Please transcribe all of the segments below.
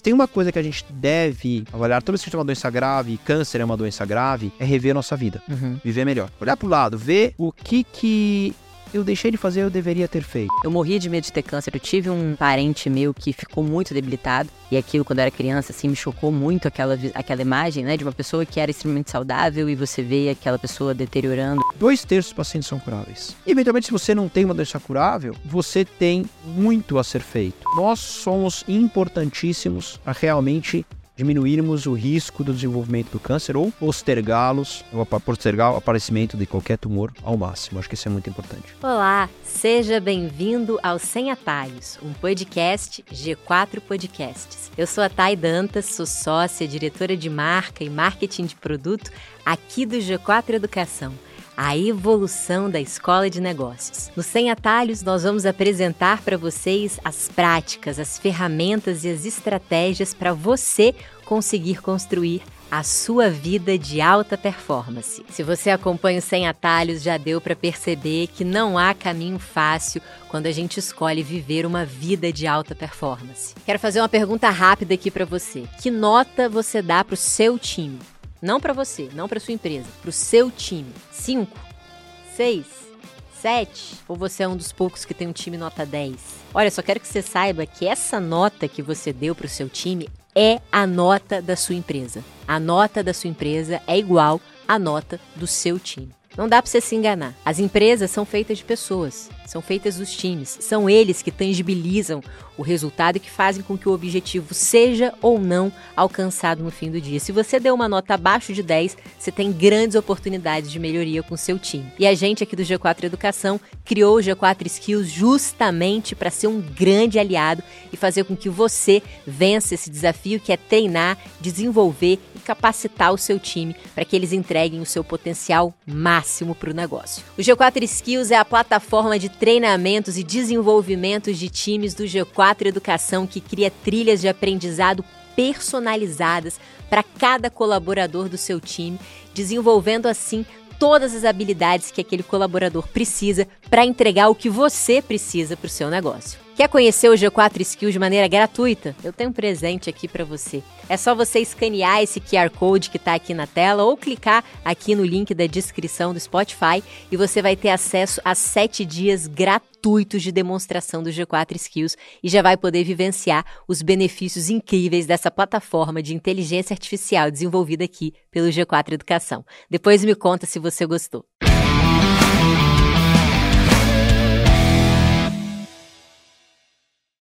Se tem uma coisa que a gente deve avaliar, toda vez que a gente tem uma doença grave, câncer é uma doença grave, é rever a nossa vida. Uhum. Viver melhor. Olhar pro lado, ver o que que eu deixei de fazer, eu deveria ter feito. Eu morria de medo de ter câncer. Eu tive um parente meu que ficou muito debilitado. E aquilo, quando eu era criança, assim, me chocou muito aquela, aquela imagem, né? De uma pessoa que era extremamente saudável e você vê aquela pessoa deteriorando. Dois terços dos pacientes são curáveis. Eventualmente, se você não tem uma doença curável, você tem muito a ser feito. Nós somos importantíssimos a realmente diminuirmos o risco do desenvolvimento do câncer ou postergá-los, ou postergar o aparecimento de qualquer tumor ao máximo. Acho que isso é muito importante. Olá, seja bem-vindo ao Sem Atalhos, um podcast G4 Podcasts. Eu sou a Thay Dantas, sou sócia, diretora de marca e marketing de produto aqui do G4 Educação. A evolução da escola de negócios. No Sem Atalhos, nós vamos apresentar para vocês as práticas, as ferramentas e as estratégias para você conseguir construir a sua vida de alta performance. Se você acompanha o Sem Atalhos, já deu para perceber que não há caminho fácil quando a gente escolhe viver uma vida de alta performance. Quero fazer uma pergunta rápida aqui para você. Que nota você dá para o seu time? Não para você, não para sua empresa, para o seu time. 5, 6, 7? Ou você é um dos poucos que tem um time nota 10? Olha, só quero que você saiba que essa nota que você deu para o seu time é a nota da sua empresa. A nota da sua empresa é igual à nota do seu time. Não dá para você se enganar. As empresas são feitas de pessoas, são feitas dos times. São eles que tangibilizam o resultado e que fazem com que o objetivo seja ou não alcançado no fim do dia. Se você deu uma nota abaixo de 10, você tem grandes oportunidades de melhoria com seu time. E a gente aqui do G4 Educação criou o G4 Skills justamente para ser um grande aliado e fazer com que você vença esse desafio que é treinar, desenvolver capacitar o seu time para que eles entreguem o seu potencial máximo para o negócio. O G4 Skills é a plataforma de treinamentos e desenvolvimentos de times do G4 Educação que cria trilhas de aprendizado personalizadas para cada colaborador do seu time, desenvolvendo assim todas as habilidades que aquele colaborador precisa para entregar o que você precisa para o seu negócio. Quer conhecer o G4 Skills de maneira gratuita? Eu tenho um presente aqui para você. É só você escanear esse QR Code que está aqui na tela ou clicar aqui no link da descrição do Spotify e você vai ter acesso a sete dias gratuitos de demonstração do G4 Skills e já vai poder vivenciar os benefícios incríveis dessa plataforma de inteligência artificial desenvolvida aqui pelo G4 Educação. Depois me conta se você gostou.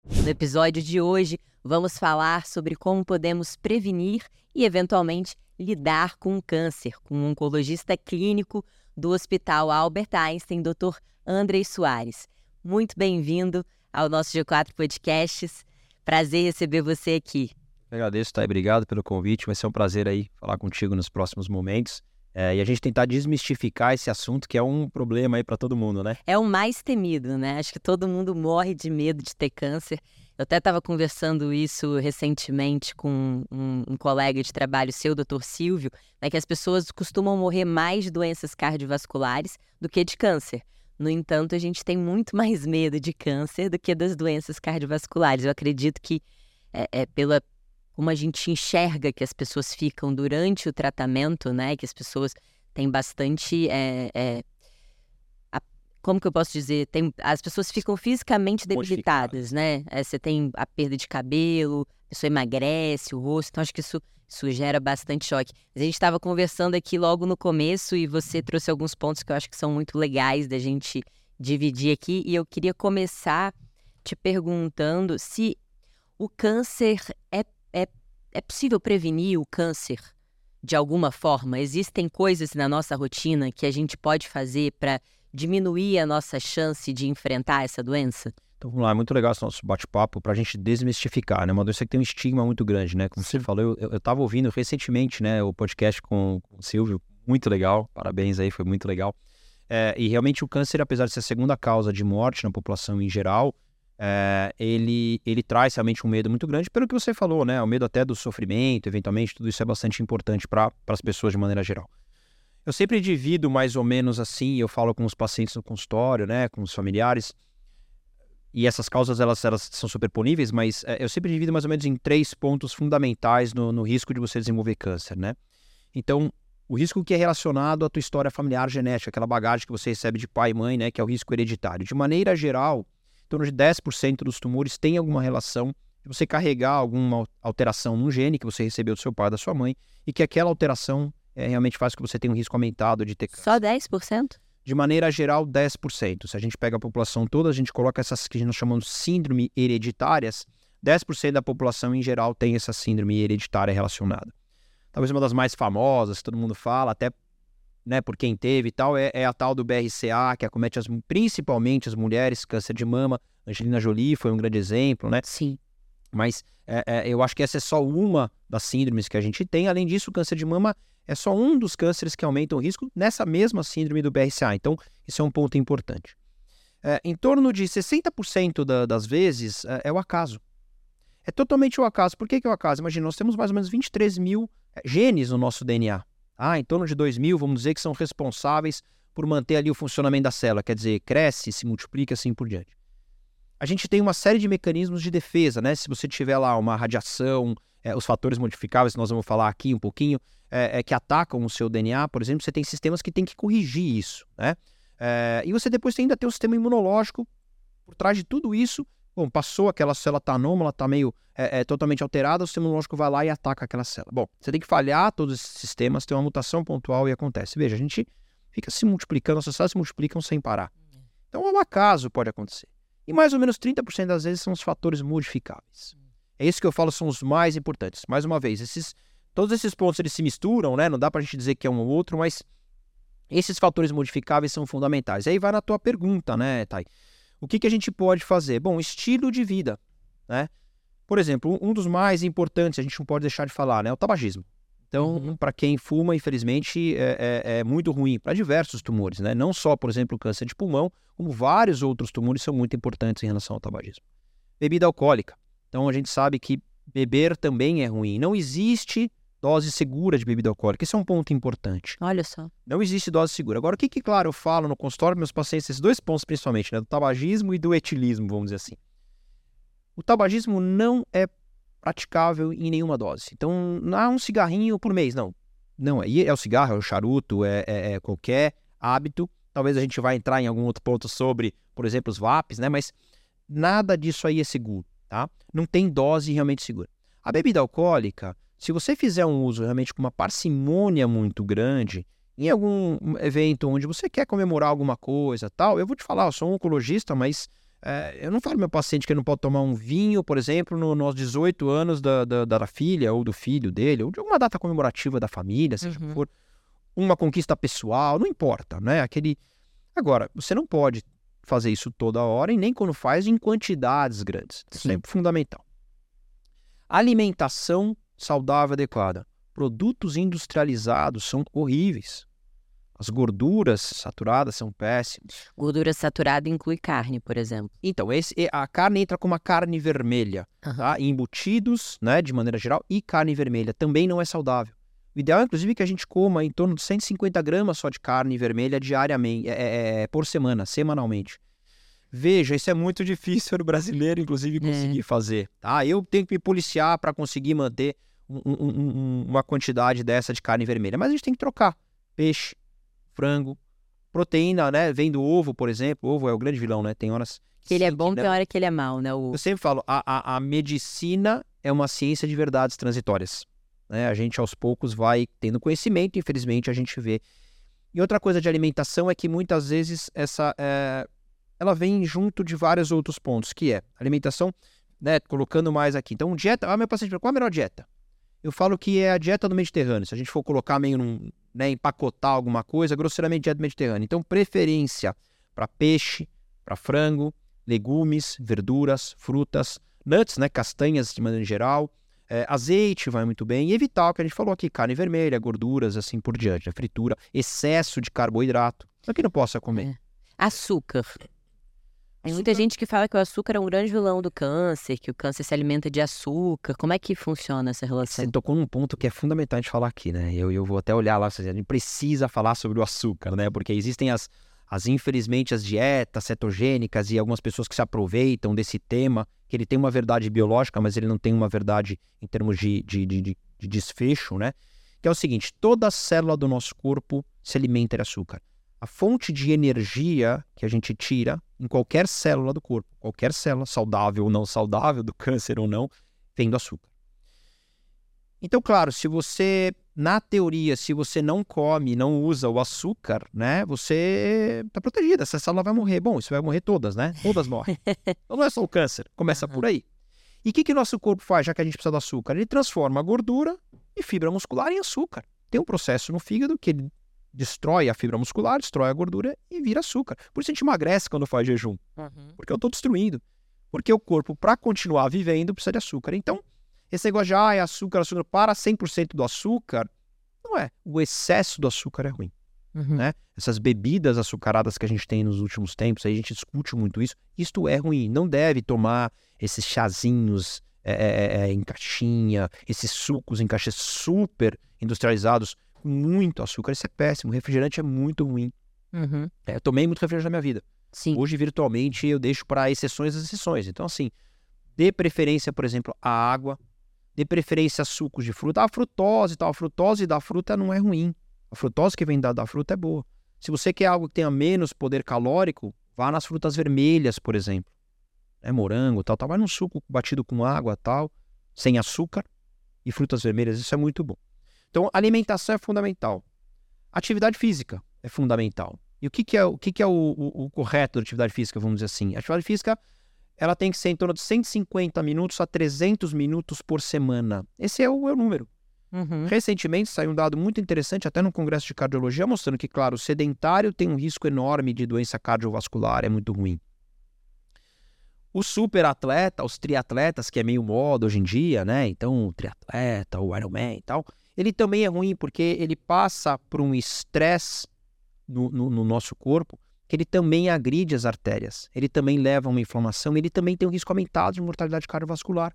No episódio de hoje, vamos falar sobre como podemos prevenir e, eventualmente, lidar com o câncer, com um oncologista clínico do Hospital Albert Einstein, Dr. Andrei Soares. Muito bem-vindo ao nosso G4 Podcasts. Prazer receber você aqui. Eu agradeço, Thay. Obrigado pelo convite. Vai ser um prazer aí falar contigo nos próximos momentos. É, e a gente tentar desmistificar esse assunto que é um problema aí para todo mundo, né? É o mais temido, né? Acho que todo mundo morre de medo de ter câncer. Eu até estava conversando isso recentemente com um, um, colega de trabalho seu, doutor Silvio, né, que as pessoas costumam morrer mais de doenças cardiovasculares do que de câncer. No entanto, a gente tem muito mais medo de câncer do que das doenças cardiovasculares. Eu acredito que é, é pela como a gente enxerga que as pessoas ficam durante o tratamento, né? Que as pessoas têm bastante. É, é, a, como que eu posso dizer? Tem, as pessoas ficam fisicamente debilitadas, né? É, você tem a perda de cabelo, a pessoa emagrece, o rosto, então acho que isso, isso gera bastante choque. A gente estava conversando aqui logo no começo e você trouxe alguns pontos que eu acho que são muito legais da gente dividir aqui, e eu queria começar te perguntando se o câncer é é, é possível prevenir o câncer de alguma forma? Existem coisas na nossa rotina que a gente pode fazer para diminuir a nossa chance de enfrentar essa doença? Então vamos lá, é muito legal esse nosso bate-papo para a gente desmistificar, né? Uma doença que tem um estigma muito grande, né? Como Sim. você falou, eu estava ouvindo recentemente, né, o podcast com, com o Silvio, muito legal, parabéns aí, foi muito legal. É, e realmente o câncer, apesar de ser a segunda causa de morte na população em geral, é, ele, ele traz realmente um medo muito grande, pelo que você falou, né? O medo até do sofrimento, eventualmente, tudo isso é bastante importante para as pessoas de maneira geral. Eu sempre divido mais ou menos assim, eu falo com os pacientes no consultório, né? Com os familiares. e essas causas elas, elas são superponíveis, mas é, eu sempre divido mais ou menos em três pontos fundamentais no, no risco de você desenvolver câncer, né? Então, o risco que é relacionado à tua história familiar genética, aquela bagagem que você recebe de pai e mãe, né, que é o risco hereditário. De maneira geral, torno de 10% dos tumores tem alguma relação de você carregar alguma alteração no gene que você recebeu do seu pai ou da sua mãe e que aquela alteração é, realmente faz com que você tenha um risco aumentado de ter câncer. Só 10%? De maneira geral, 10%. Se a gente pega a população toda, a gente coloca essas que nós chamamos de síndrome hereditárias, 10% da população em geral tem essa síndrome hereditária relacionada. Talvez uma das mais famosas, todo mundo fala, até né, por quem teve e tal, é, é, a tal do BRCA, que acomete as, principalmente as mulheres, câncer de mama. Angelina Jolie foi um grande exemplo, né? Sim. Mas é, é, eu acho que essa é só uma das síndromes que a gente tem. Além disso, o câncer de mama é só um dos cânceres que aumentam o risco nessa mesma síndrome do BRCA. Então, isso é um ponto importante. É, em torno de 60% da, das vezes é, é, o acaso. É totalmente o acaso. Por que, que é o acaso? Imagina, nós temos mais ou menos 23 mil é, genes no nosso DNA. Ah, em torno de 2 mil, vamos dizer, que são responsáveis por manter ali o funcionamento da célula. Quer dizer, cresce, se multiplica, assim por diante. A gente tem uma série de mecanismos de defesa, né? Se você tiver lá uma radiação, é, os fatores modificáveis, nós vamos falar aqui um pouquinho, é, é, que atacam o seu DNA, por exemplo, você tem sistemas que tem que corrigir isso, né? É, e você depois ainda tem um sistema imunológico por trás de tudo isso. Bom, passou aquela célula tá anômala, tá meio é, é, totalmente alterada, o sistema imunológico vai lá e ataca aquela célula. Bom, você tem que falhar todos esses sistemas, tem uma mutação pontual e acontece. Veja, a gente fica se multiplicando, as células se multiplicam sem parar. Então, um acaso pode acontecer. E mais ou menos 30% das vezes são os fatores modificáveis. É isso que eu falo são os mais importantes. Mais uma vez, esses, todos esses pontos eles se misturam, né? Não dá para a gente dizer que é um ou outro, mas esses fatores modificáveis são fundamentais. Aí vai na tua pergunta, né, Thay? O que, que a gente pode fazer? Bom, estilo de vida, né? Por exemplo, um dos mais importantes, a gente não pode deixar de falar, né? É o tabagismo. Então, uhum. para quem fuma, infelizmente, é, é, é muito ruim para diversos tumores, né? Não só, por exemplo, o câncer de pulmão, como vários outros tumores são muito importantes em relação ao tabagismo. Bebida alcoólica. Então, a gente sabe que beber também é ruim. Não existe dose segura de bebida alcoólica. Esse é um ponto importante. Olha só. Não existe dose segura. Agora, o que, que claro, eu falo no consultório meus pacientes, esses dois pontos principalmente, né? Do tabagismo e do etilismo, vamos dizer assim. O tabagismo não é praticável em nenhuma dose. Então, não há um cigarrinho por mês, não. Não, aí é o cigarro, é o charuto, é, é, é, qualquer hábito. Talvez a gente vá entrar em algum outro ponto sobre, por exemplo, os VAPs, né? Mas nada disso aí é seguro, tá? Não tem dose realmente segura. A bebida alcoólica, se você fizer um uso realmente com uma parcimônia muito grande, em algum evento onde você quer comemorar alguma coisa tal, eu vou te falar, eu sou um oncologista, mas é, eu não falo meu paciente que não pode tomar um vinho, por exemplo, no, nos 18 anos da, da, da, filha ou do filho dele, ou de alguma data comemorativa da família, seja uhum. for uma conquista pessoal, não importa, né? Aquele. Agora, você não pode fazer isso toda hora e nem quando faz em quantidades grandes. Sim. Sempre fundamental. Alimentação saudável adequada. Produtos industrializados são horríveis. As gorduras saturadas são péssimas. Gordura saturada inclui carne, por exemplo. Então, esse, a carne entra como a carne vermelha, uhum. tá? Embutidos, né, de maneira geral, e carne vermelha também não é saudável. O ideal, inclusive, é que a gente coma em torno de 150 gramas só de carne vermelha diariamente, é, é, é por semana, semanalmente. Veja, isso é muito difícil para o brasileiro, inclusive, conseguir é. fazer. Tá? Eu tenho que me policiar para conseguir manter um, um, um, uma quantidade dessa de carne vermelha. Mas a gente tem que trocar peixe, frango. Proteína, né? Vem do ovo, por exemplo. O ovo é o grande vilão, né? Tem horas. Que ele é bom, tem hora que ele é mal, né? O... Eu sempre falo, a, a, a medicina é uma ciência de verdades transitórias. Né? A gente aos poucos vai tendo conhecimento, infelizmente a gente vê. E outra coisa de alimentação é que muitas vezes essa é, ela vem junto de vários outros pontos, que é alimentação, né? Colocando mais aqui. Então, dieta. Ah, meu paciente, qual a melhor dieta? Eu falo que é a dieta do Mediterrâneo. Se a gente for colocar meio num, né, empacotar alguma coisa, grosseiramente dieta mediterrânea. Então, preferência para peixe, para frango, legumes, verduras, frutas, nuts, né, castanhas de maneira geral, é, azeite vai muito bem, e evitar o que a gente falou aqui, carne vermelha, gorduras, assim por diante, a fritura, excesso de carboidrato, é que não possa comer. É. Açúcar. Tem muita gente que fala que o açúcar é um grande vilão do câncer, que o câncer se alimenta de açúcar. Como é que funciona essa relação? Você tocou num ponto que é fundamental a gente falar aqui, né? Eu, eu vou até olhar lá, a gente precisa falar sobre o açúcar, né? Porque existem as, as infelizmente as dietas cetogênicas e algumas pessoas que se aproveitam desse tema, que ele tem uma verdade biológica, mas ele não tem uma verdade em termos de, de, de, de desfecho, né? Que é o seguinte: toda célula do nosso corpo se alimenta de açúcar. A fonte de energia que a gente tira em qualquer célula do corpo, qualquer célula, saudável ou não saudável, do câncer ou não, vem do açúcar. Então, claro, se você, na teoria, se você não come, não usa o açúcar, né, você está protegida, essa célula vai morrer. Bom, isso vai morrer todas, né? Todas morrem. então não é só o câncer, começa uhum. por aí. E o que, que o nosso corpo faz, já que a gente precisa do açúcar? Ele transforma a gordura e fibra muscular em açúcar. Tem um processo no fígado que ele destrói a fibra muscular, destrói a gordura e vira açúcar. Por isso a gente emagrece quando faz jejum. Uhum. Porque eu estou destruindo. Porque o corpo, para continuar vivendo, precisa de açúcar. Então, esse negócio de ah, é açúcar, açúcar, para 100% do açúcar, não é. O excesso do açúcar é ruim. Uhum. Né? Essas bebidas açucaradas que a gente tem nos últimos tempos, aí a gente discute muito isso. Isto é ruim. Não deve tomar esses chazinhos é, é, é, em caixinha, esses sucos em caixas super industrializados muito açúcar, isso é péssimo. O refrigerante é muito ruim. Uhum. É, eu tomei muito refrigerante na minha vida. Sim. Hoje, virtualmente, eu deixo para exceções as exceções. Então, assim, dê preferência, por exemplo, à água, dê preferência a sucos de fruta. A frutose tal, a frutose da fruta não é ruim. A frutose que vem da, da fruta é boa. Se você quer algo que tenha menos poder calórico, vá nas frutas vermelhas, por exemplo. É morango, tal, tal. Vai num suco batido com água, tal, sem açúcar e frutas vermelhas. Isso é muito bom. Então, alimentação é fundamental. Atividade física é fundamental. E o que, que é, o, que, que é o, o, o, correto da atividade física, vamos dizer assim? A atividade física ela tem que ser em torno de 150 minutos a 300 minutos por semana. Esse é o, é o número. Uhum. Recentemente saiu um dado muito interessante, até no Congresso de Cardiologia, mostrando que, claro, o sedentário tem um risco enorme de doença cardiovascular, é muito ruim. O super atleta, os triatletas, que é meio moda hoje em dia, né? Então, o triatleta, o Ironman e tal, ele também é ruim porque ele passa por um estresse no, no, no, nosso corpo que ele também agride as artérias, ele também leva a uma inflamação, ele também tem um risco aumentado de mortalidade cardiovascular.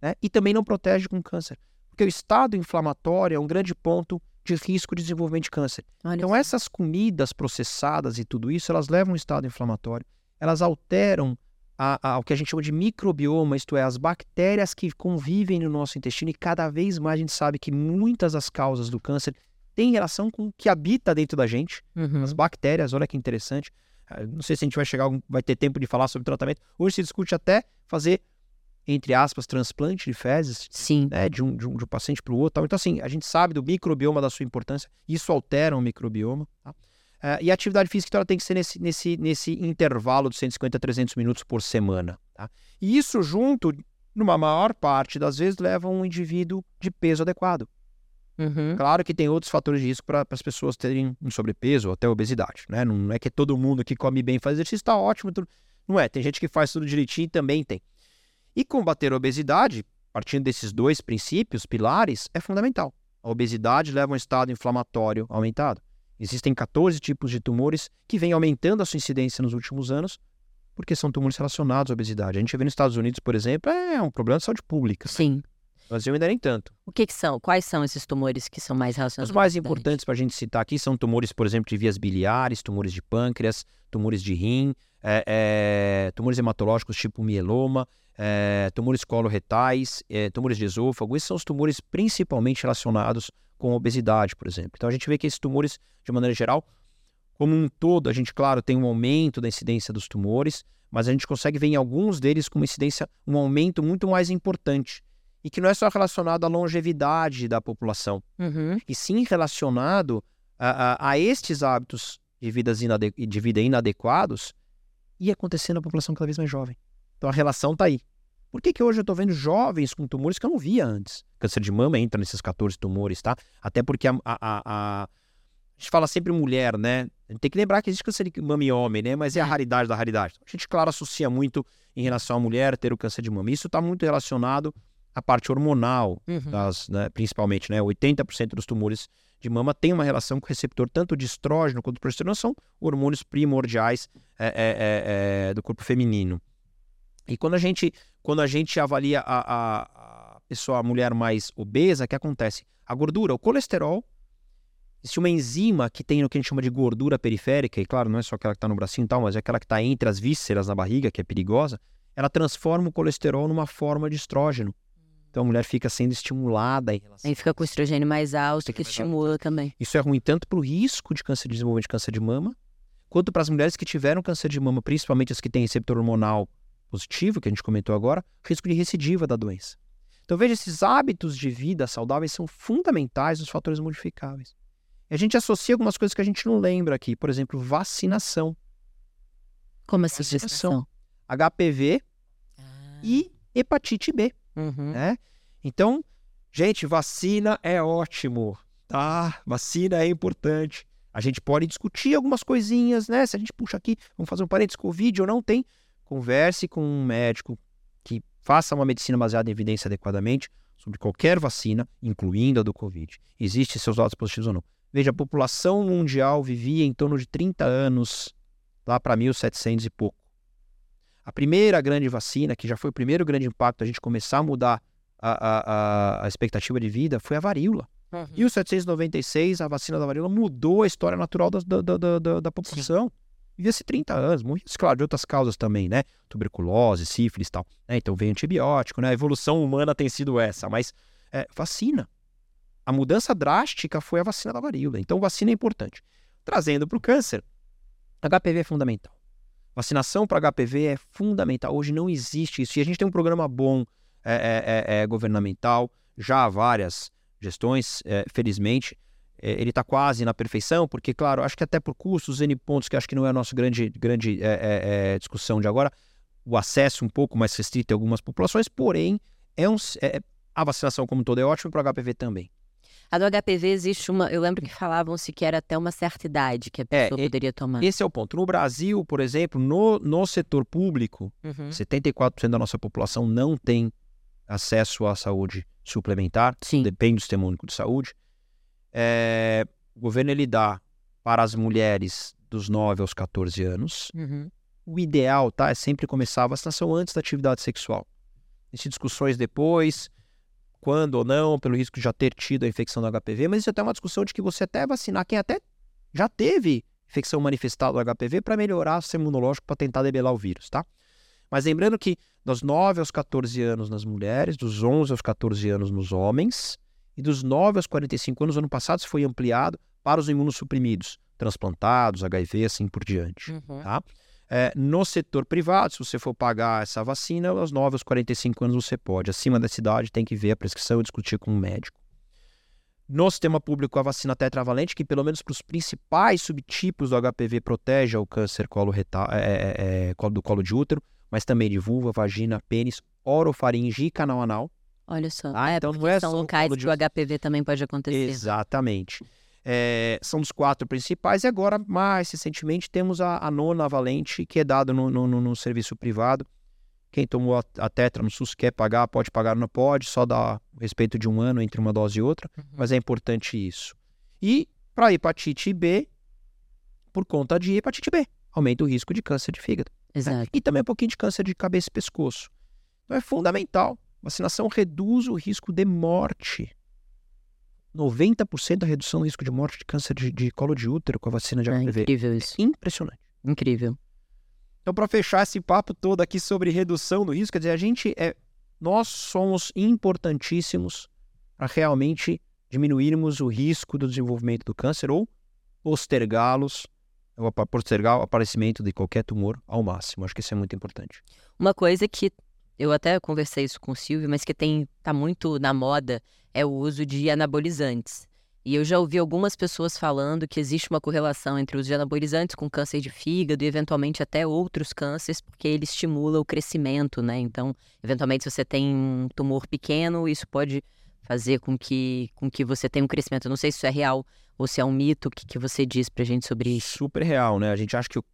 Né? E também não protege com câncer. Porque o estado inflamatório é um grande ponto de risco de desenvolvimento de câncer. Olha então, essas comidas processadas e tudo isso, elas levam um estado inflamatório, elas alteram a, a, o que a gente chama de microbioma, isto é, as bactérias que convivem no nosso intestino, e cada vez mais a gente sabe que muitas das causas do câncer têm relação com o que habita dentro da gente, uhum. as bactérias, olha que interessante. Ah, não sei se a gente vai chegar, vai ter tempo de falar sobre tratamento. Hoje se discute até fazer, entre aspas, transplante de fezes, Sim. Né, de, um, de, um, de um paciente para o outro. Então, assim, a gente sabe do microbioma da sua importância, isso altera o microbioma. Tá? Uh, e a atividade física então, ela tem que ser nesse, nesse, nesse intervalo de 150 a 300 minutos por semana. Tá? E isso junto, numa maior parte das vezes, leva um indivíduo de peso adequado. Uhum. Claro que tem outros fatores de risco para as pessoas terem um sobrepeso ou até obesidade. Né? Não é que todo mundo que come bem faz exercício está ótimo. Tudo... Não é, tem gente que faz tudo direitinho e também tem. E combater a obesidade, partindo desses dois princípios, pilares, é fundamental. A obesidade leva a um estado inflamatório aumentado. Existem 14 tipos de tumores que vêm aumentando a sua incidência nos últimos anos, porque são tumores relacionados à obesidade. A gente vê nos Estados Unidos, por exemplo, é um problema de saúde pública. Sim. No Brasil ainda nem tanto. O que, que, são? Quais são esses tumores que são mais relacionados? Os mais importantes para a gente citar aqui são tumores, por exemplo, de vias biliares, tumores de pâncreas, tumores de rim, é, é, tumores hematológicos tipo mieloma, é, tumores coloretais, é, tumores de esôfago. Esses são os tumores principalmente relacionados com obesidade, por exemplo. Então a gente vê que esses tumores, de maneira geral, como um todo, a gente, claro, tem um aumento da incidência dos tumores, mas a gente consegue ver em alguns deles com uma incidência, um aumento muito mais importante. E que não é só relacionado à longevidade da população, uhum. e sim relacionado a, a, a estes hábitos de, vidas inade de vida inadequados e acontecendo na população cada vez mais jovem. Então a relação está aí. Por que, que hoje eu estou vendo jovens com tumores que eu não via antes? Câncer de mama entra nesses 14 tumores, tá? Até porque a, a, a, a gente fala sempre mulher, né? A gente tem que lembrar que existe câncer de mama em homem, né? Mas é a raridade da raridade. A gente, claro, associa muito em relação à mulher ter o câncer de mama. Isso está muito relacionado à parte hormonal, uhum. das, né? principalmente, né? 80% dos tumores de mama tem uma relação com o receptor tanto de estrógeno quanto de progesterona, são hormônios primordiais é, é, é, é do corpo feminino. E quando a gente, quando a gente avalia a, a, a pessoa, a mulher mais obesa, o que acontece? A gordura, o colesterol Existe uma enzima que tem o que a gente chama de gordura periférica, e claro, não é só aquela que está no bracinho e tal, mas é aquela que está entre as vísceras na barriga, que é perigosa. Ela transforma o colesterol numa forma de estrógeno. Então a mulher fica sendo estimulada em relação. Aí fica com o estrogênio mais alto, que estimula também. Isso é ruim tanto para o risco de câncer de desenvolvimento de câncer de mama, quanto para as mulheres que tiveram câncer de mama, principalmente as que têm receptor hormonal positivo, que a gente comentou agora, risco de recidiva da doença. Então veja, esses hábitos de vida saudáveis são fundamentais nos fatores modificáveis. E a gente associa algumas coisas que a gente não lembra aqui, por exemplo, vacinação. Como essa vacinação? HPV ah. e hepatite B. Uhum. Né? Então, gente, vacina é ótimo, tá? Vacina é importante. A gente pode discutir algumas coisinhas, né? Se a gente puxa aqui, vamos fazer um parênteses, Covid ou não tem, converse com um médico que faça uma medicina baseada em evidência adequadamente sobre qualquer vacina, incluindo a do Covid. Existem seus lados positivos ou não. Veja, a população mundial vivia em torno de 30 anos, lá para 1700 e pouco. A primeira grande vacina, que já foi o primeiro grande impacto, a gente começar a mudar a, a, a expectativa de vida, foi a varíola. Uhum. E o 796, a vacina da varíola, mudou a história natural da, da, da, da, da população. Vivia-se 30 anos, morria, claro, de outras causas também, né? Tuberculose, sífilis e tal. Né? Então veio antibiótico, né? A evolução humana tem sido essa, mas é, vacina. A mudança drástica foi a vacina da varíola. Então, vacina é importante. Trazendo para o câncer, HPV é fundamental. Vacinação para HPV é fundamental. Hoje não existe isso. E a gente tem um programa bom é, é, é, é governamental, já há várias gestões, é, felizmente. É, ele está quase na perfeição, porque, claro, acho que até por custos, N pontos, que acho que não é a nossa grande, grande discussão de agora, o acesso um pouco mais restrito em algumas populações, porém, é um, a vacinação como toda é ótima para o HPV também. A do HPV existe uma. Eu lembro que falavam-se que era até uma certa idade que a é, pessoa é, poderia tomar. Esse é o ponto. No Brasil, por exemplo, no, no setor público, uhum. 74% da nossa população não tem acesso à saúde suplementar. Sim. Depende do sistema único de saúde. É, o governo ele dá para as mulheres dos 9 aos 14 anos. Uhum. O ideal, tá? É sempre começar a vacinação antes da atividade sexual. Existem discussões depois quando ou não, pelo risco de já ter tido a infecção do HPV, mas isso é até uma discussão de que você até vacinar quem até já teve infecção manifestada do HPV para melhorar o sistema imunológico para tentar debelar o vírus, tá? Mas lembrando que dos 9 aos 14 anos nas mulheres, dos 11 aos 14 anos nos homens, e dos 9 aos 45 anos, ano passado, isso foi ampliado para os imunossuprimidos, transplantados, HIV, assim por diante, uhum. tá? É, no setor privado, se você for pagar essa vacina, aos 9 aos 45 anos você pode. Acima dessa idade, tem que ver a prescrição e discutir com o um médico. No sistema público, a vacina tetravalente, que pelo menos para os principais subtipos do HPV protege o câncer colo é, é, é, do colo de útero, mas também de vulva, vagina, pênis, orofaringe e canal anal. Olha só. Ah, então não é são locais que o HPV também pode acontecer. Exatamente é, são dos quatro principais, e agora, mais recentemente, temos a, a nona valente, que é dada no, no, no, serviço privado. Quem tomou a, a, tetra no SUS quer pagar, pode pagar, não pode, só dá respeito de um ano entre uma dose e outra, uhum. mas é importante isso. E para hepatite B, por conta de hepatite B, aumenta o risco de câncer de fígado. Né? Exato. Né? E também um pouquinho de câncer de cabeça e pescoço. Então é fundamental. Vacinação reduz o risco de morte 90% da redução do risco de morte de câncer de, de colo de útero com a vacina de HPV. É incrível isso. É impressionante. Incrível. Então, para fechar esse papo todo aqui sobre redução do risco, quer dizer, a gente é. Nós somos importantíssimos para realmente diminuirmos o risco do desenvolvimento do câncer ou postergá-los, ou postergar o aparecimento de qualquer tumor ao máximo. Acho que isso é muito importante. Uma coisa que eu até conversei isso com o Silvio, mas que tem tá muito na moda é o uso de anabolizantes. E eu já ouvi algumas pessoas falando que existe uma correlação entre os anabolizantes com câncer de fígado e eventualmente até outros cânceres, porque ele estimula o crescimento, né? Então, eventualmente, se você tem um tumor pequeno, isso pode fazer com que, com que você tenha um crescimento. Eu não sei se isso é real ou se é um mito. O que, que você diz pra gente sobre isso? Super real, né? A gente acha que o,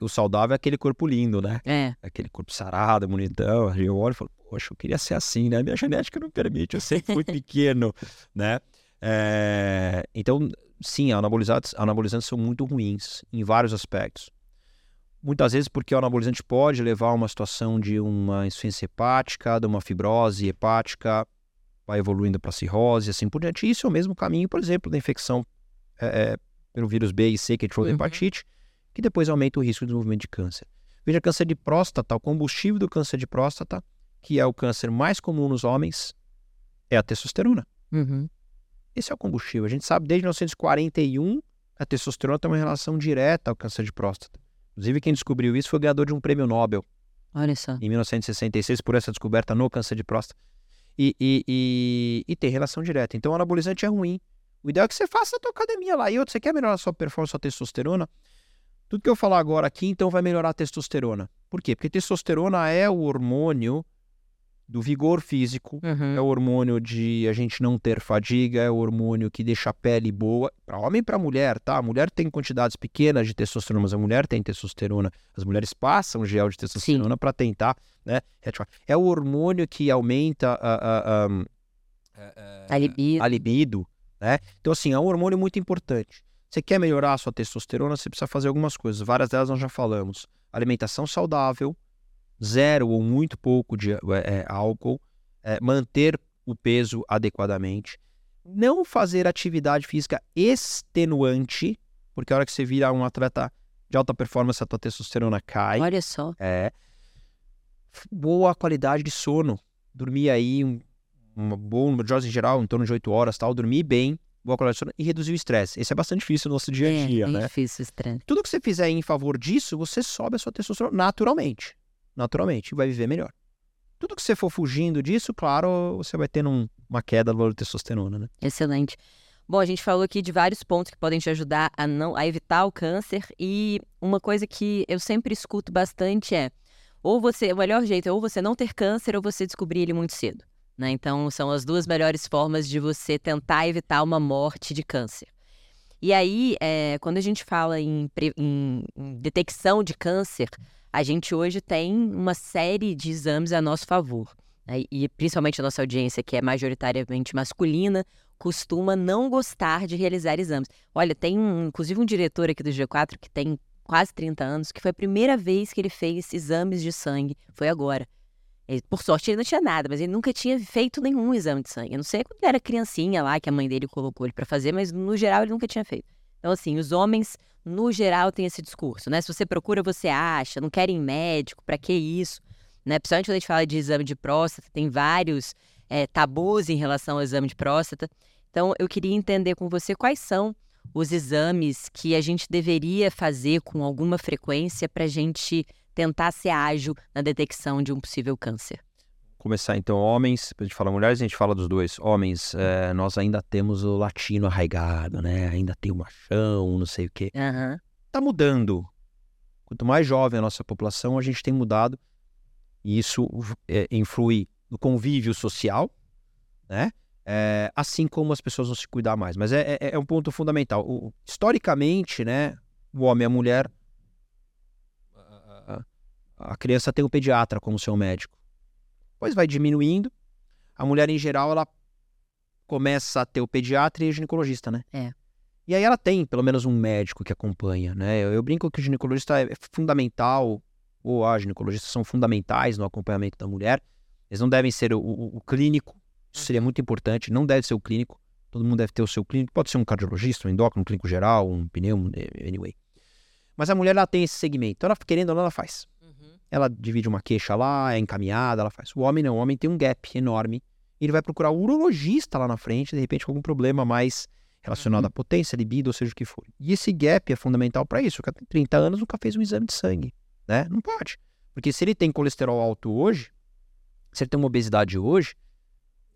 o saudável é aquele corpo lindo, né? É. Aquele corpo sarado, bonitão. Eu olho e falo, poxa, eu queria ser assim, né? Minha genética não permite, eu sempre fui pequeno, né? É... Então, sim, anabolizantes, anabolizantes são muito ruins em vários aspectos. Muitas vezes porque o anabolizante pode levar a uma situação de uma insuficiência hepática, de uma fibrose hepática, vai evoluindo para cirrose, assim por diante. Isso é o mesmo caminho, por exemplo, da infecção é, é, pelo vírus B e C, que a gente falou Uhum. hepatite, que depois aumenta o risco de desenvolvimento de câncer. Veja, câncer de próstata, o combustível do câncer de próstata, que é o câncer mais comum nos homens, é a testosterona. Uhum. Esse é o combustível. A gente sabe desde 1941 a testosterona tem uma relação direta ao câncer de próstata. Inclusive, quem descobriu isso foi o ganhador de um prêmio Nobel Olha só. em 1966 por essa descoberta no câncer de próstata. E, e, e, e tem relação direta. Então, o anabolizante é ruim. O ideal é que você faça a tua academia lá. E outro, você quer melhorar a sua performance, sua testosterona? Tudo que eu falar agora aqui, então, vai melhorar a testosterona. Por quê? Porque testosterona é o hormônio do vigor físico, é Uhum. o hormônio de a gente não ter fadiga, é o hormônio que deixa a pele boa, para homem e para mulher, tá? A mulher tem quantidades pequenas de testosterona, mas a mulher tem testosterona. As mulheres passam gel de testosterona para tentar, né? É o hormônio que aumenta a, a, a, A libido. a libido, né? Então, assim, é um hormônio muito importante. Você quer melhorar a sua testosterona, você precisa fazer algumas coisas. Várias delas nós já falamos. Alimentação saudável, zero ou muito pouco de é, é, álcool, é, manter o peso adequadamente, não fazer atividade física extenuante, porque a hora que você vira um atleta de alta performance, a tua testosterona cai. Olha só. É. Boa qualidade de sono. Dormir aí um, uma boa número de horas em geral, em torno de 8 horas, tal. Dormir bem, boa qualidade de sono e reduzir o estresse. Esse é bastante difícil no nosso dia a é, dia, é né? difícil esse treino. Tudo que você fizer em favor disso, você sobe a sua testosterona naturalmente. Naturalmente. E vai viver melhor. Tudo que você for fugindo disso, claro, você vai tendo um- uma queda do valor de testosterona, né? Excelente. Bom, a gente falou aqui de vários pontos que podem te ajudar a não a evitar o câncer e uma coisa que eu sempre escuto bastante é ou você, o melhor jeito é ou você não ter câncer ou você descobrir ele muito cedo, né? Então são as duas melhores formas de você tentar evitar uma morte de câncer. E aí, é, quando a gente fala em, em detecção de câncer, a gente hoje tem uma série de exames a nosso favor. né? E principalmente a nossa audiência, que é majoritariamente masculina, costuma não gostar de realizar exames. Olha, tem um, inclusive um diretor aqui do G4 que tem quase 30 anos, que foi a primeira vez que ele fez exames de sangue, foi agora. Por sorte ele não tinha nada, mas ele nunca tinha feito nenhum exame de sangue. Eu não sei quando ele era criancinha lá, que a mãe dele colocou ele para fazer, mas no geral ele nunca tinha feito. Então, assim, os homens, no geral, têm esse discurso, né? Se você procura, você acha, não querem médico, para que isso? Né? Principalmente quando a gente fala de exame de próstata, tem vários eh, tabus em relação ao exame de próstata. Então, eu queria entender com você quais são os exames que a gente deveria fazer com alguma frequência para a gente tentar ser ágil na detecção de um possível câncer. Começar então, homens, a gente fala mulheres, a gente fala dos dois. Homens, é, nós ainda temos o latino arraigado, né? Ainda tem o machão, não sei o quê. Aham. Tá mudando. Quanto mais jovem a nossa população, a gente tem mudado. E isso é, influi no convívio social, né? É, assim como as pessoas vão se cuidar mais. Mas é, é- é um ponto fundamental. O- historicamente, né? O homem e a mulher. A- criança tem o pediatra como seu médico. Depois vai diminuindo. A mulher, em geral, ela começa a ter o pediatra e o ginecologista, né? É. E aí ela tem pelo menos um médico que acompanha, né? Eu, eu brinco que o ginecologista é fundamental, ou a ginecologista são fundamentais no acompanhamento da mulher. Eles não devem ser o, o- o clínico, isso seria muito importante, não deve ser o clínico. Todo mundo deve ter o seu clínico, pode ser um cardiologista, um endócrino, um clínico geral, um pneu, anyway. Mas a mulher ela tem esse segmento, então ela querendo ou não ela faz. Ela divide uma queixa lá, é encaminhada, ela faz. O homem não, o homem tem um gap enorme. Ele vai procurar o urologista lá na frente, de repente com algum problema mais relacionado Uhum. à potência, libido, ou seja o que for. E esse gap é fundamental para isso. O cara tem 30 anos nunca fez um exame de sangue, né? Não pode. Porque se ele tem colesterol alto hoje, se ele tem uma obesidade hoje,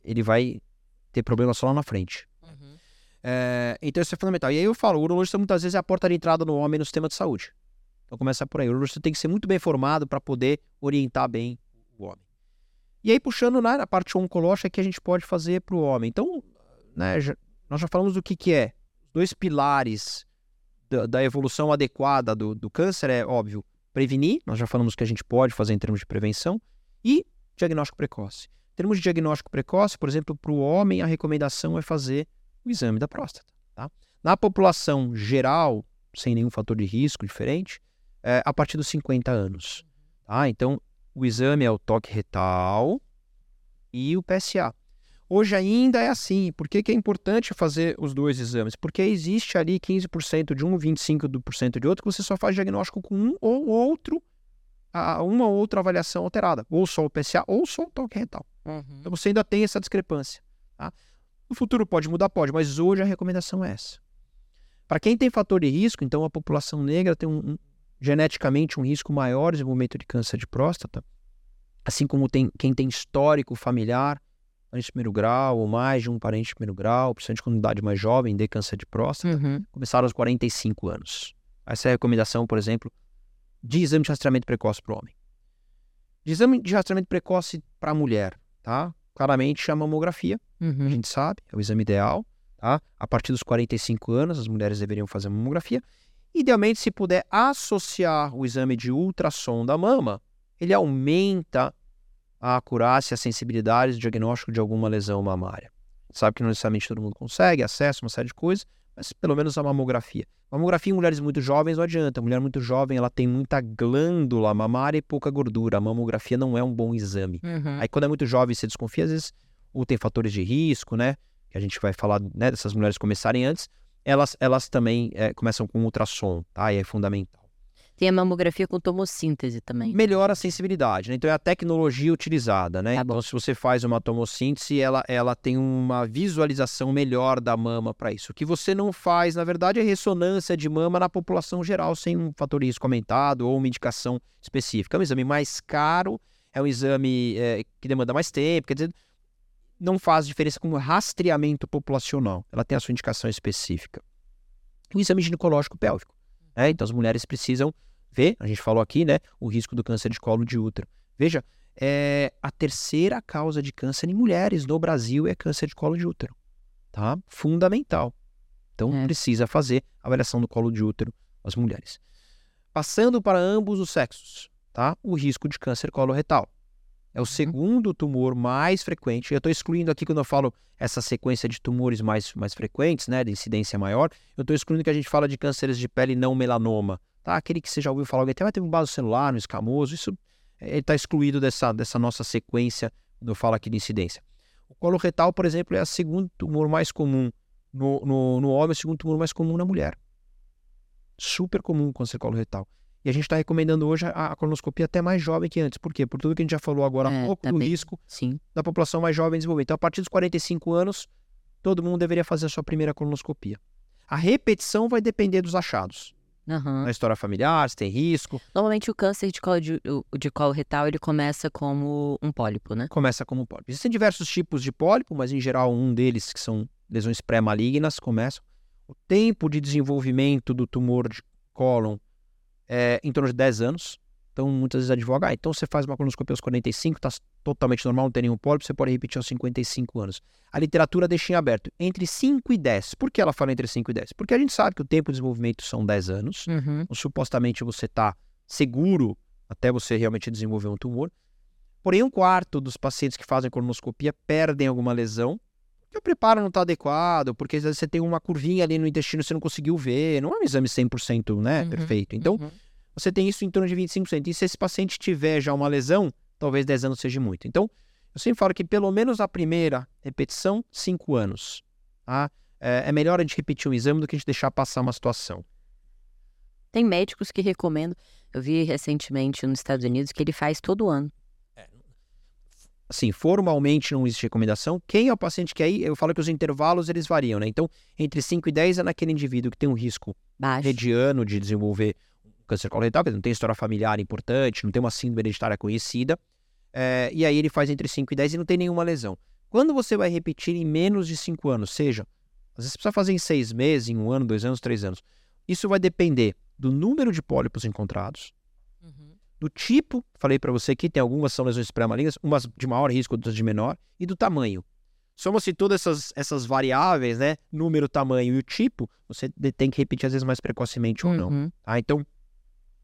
ele vai ter problema só lá na frente. É, então isso é fundamental. E aí eu falo, o urologista muitas vezes é a porta de entrada no homem no sistema de saúde. Então começa por aí. O tem que ser muito bem formado para poder orientar bem o homem. E aí puxando né, na parte oncológica que a gente pode fazer para o homem. Então, né, já- nós já falamos do que, que é. Dois pilares da, da evolução adequada do, do câncer é, óbvio, prevenir. Nós já falamos que a gente pode fazer em termos de prevenção. E diagnóstico precoce. Em termos de diagnóstico precoce, por exemplo, para o homem, a recomendação é fazer o exame da próstata. Tá? Na população geral, sem nenhum fator de risco diferente, é a partir dos 50 anos. Tá? Então, o exame é o toque retal e o PSA. Hoje ainda é assim. Por que, que é importante fazer os dois exames? Porque existe ali 15% de um, 25% de outro, que você só faz diagnóstico com um ou outro, uma ou outra avaliação alterada. Ou só o PSA ou só o toque retal. Uhum. Então você ainda tem essa discrepância. Tá? No futuro pode mudar? Pode, mas hoje a recomendação é essa. Para quem tem fator de risco, então a população negra tem um, um, geneticamente um risco maior de desenvolvimento de câncer de próstata, assim como tem quem tem histórico familiar parente de primeiro grau ou mais de um parente de primeiro grau, principalmente com idade mais jovem, de câncer de próstata, uhum. começaram aos 45 anos. Essa é a recomendação, por exemplo, de exame de rastreamento precoce para o homem. De exame de rastreamento precoce para a mulher, tá? Claramente a mamografia, uhum. a gente sabe, é o exame ideal, tá? A partir dos 45 anos, as mulheres deveriam fazer a mamografia. Idealmente, se puder associar o exame de ultrassom da mama, ele aumenta a acurácia, a sensibilidade do diagnóstico de alguma lesão mamária. Sabe que não necessariamente todo mundo consegue acesso a uma série de coisas, mas pelo menos a mamografia. Mamografia em mulheres muito jovens não adianta. A mulher muito jovem ela tem muita glândula mamária e pouca gordura. A mamografia não é um bom exame. Uhum. Aí quando é muito jovem você desconfia, às vezes, ou tem fatores de risco, né? Que a gente vai falar né, dessas mulheres começarem antes, elas, elas também é, começam com ultrassom, tá? E é fundamental. Tem a mamografia com tomossíntese também. Melhora a sensibilidade, né? Então é a tecnologia utilizada, né? Tá então se você faz uma tomossíntese, ela, ela tem uma visualização melhor da mama para isso. O que você não faz, na verdade, é ressonância de mama na população geral, sem um fator risco aumentado ou uma indicação específica. É um exame mais caro, é um exame é, que demanda mais tempo, quer dizer, não faz diferença com o rastreamento populacional. Ela tem a sua indicação específica. O exame ginecológico pélvico. Né? Então as mulheres precisam vê, a gente falou aqui, né, o risco do câncer de colo de útero. Veja, é a terceira causa de câncer em mulheres no Brasil é câncer de colo de útero, tá? Fundamental. Então é. precisa fazer a avaliação do colo de útero as mulheres. Passando para ambos os sexos, tá? O risco de câncer coloretal. É o uhum. segundo tumor mais frequente. Eu estou excluindo aqui quando eu falo essa sequência de tumores mais, mais frequentes, né, de incidência maior. Eu estou excluindo que a gente fala de cânceres de pele não melanoma, tá? Aquele que você já ouviu falar, alguém até teve um vaso celular, um escamoso, isso está excluído dessa, dessa nossa sequência quando eu falo aqui de incidência. O colo retal, por exemplo, é o segundo tumor mais comum no, no, no homem, é o segundo tumor mais comum na mulher. Super comum o câncer colo retal. E a gente está recomendando hoje a, a, colonoscopia até mais jovem que antes. Por quê? Por tudo que a gente já falou agora é, há pouco, do risco sim. da população mais jovem desenvolver. Então, a partir dos 45 anos, todo mundo deveria fazer a sua primeira colonoscopia. A repetição vai depender dos achados. Uhum. Na história familiar, se tem risco. Normalmente o câncer de colo, de, de colo retal ele começa como um pólipo, né? Começa como um pólipo. Existem diversos tipos de pólipo, mas em geral um deles, que são lesões pré-malignas, começam. O tempo de desenvolvimento do tumor de cólon é em torno de 10 anos. Então, muitas vezes advoga, ah, então você faz uma colonoscopia aos 45, está totalmente normal, não tem nenhum pólipo, você pode repetir aos 55 anos. A literatura deixa em aberto entre 5 e 10. Por que ela fala entre 5 e 10? Porque a gente sabe que o tempo de desenvolvimento são 10 anos, uhum. então, supostamente você está seguro até você realmente desenvolver um tumor. Porém, um quarto dos pacientes que fazem colonoscopia perdem alguma lesão, porque o preparo não está adequado, porque às vezes você tem uma curvinha ali no intestino você não conseguiu ver, não é um exame 100% né, uhum. perfeito. Então, uhum você tem isso em torno de 25%. E se esse paciente tiver já uma lesão, talvez 10 anos seja muito. Então, eu sempre falo que pelo menos a primeira repetição, 5 anos. Tá? É, é melhor a gente repetir um exame do que a gente deixar passar uma situação. Tem médicos que recomendam. Eu vi recentemente nos Estados Unidos que ele faz todo ano. É, assim, formalmente não existe recomendação. Quem é o paciente que aí, eu falo que os intervalos eles variam, né? Então, entre 5 e 10 é naquele indivíduo que tem um risco Baixo. mediano de desenvolver câncer coloretal, que não tem história familiar importante, não tem uma síndrome hereditária conhecida, é, e aí ele faz entre 5 e 10 e não tem nenhuma lesão. Quando você vai repetir em menos de 5 anos, seja, às vezes você precisa fazer em 6 meses, em um ano, dois anos, três anos, isso vai depender do número de pólipos encontrados, uhum. Do tipo, falei para você que tem algumas são lesões pré-malignas, umas de maior risco, outras de menor, e do tamanho. Soma-se todas essas, essas variáveis, né? Número, tamanho e o tipo, você tem que repetir às vezes mais precocemente ou não. Uhum. Tá? Então,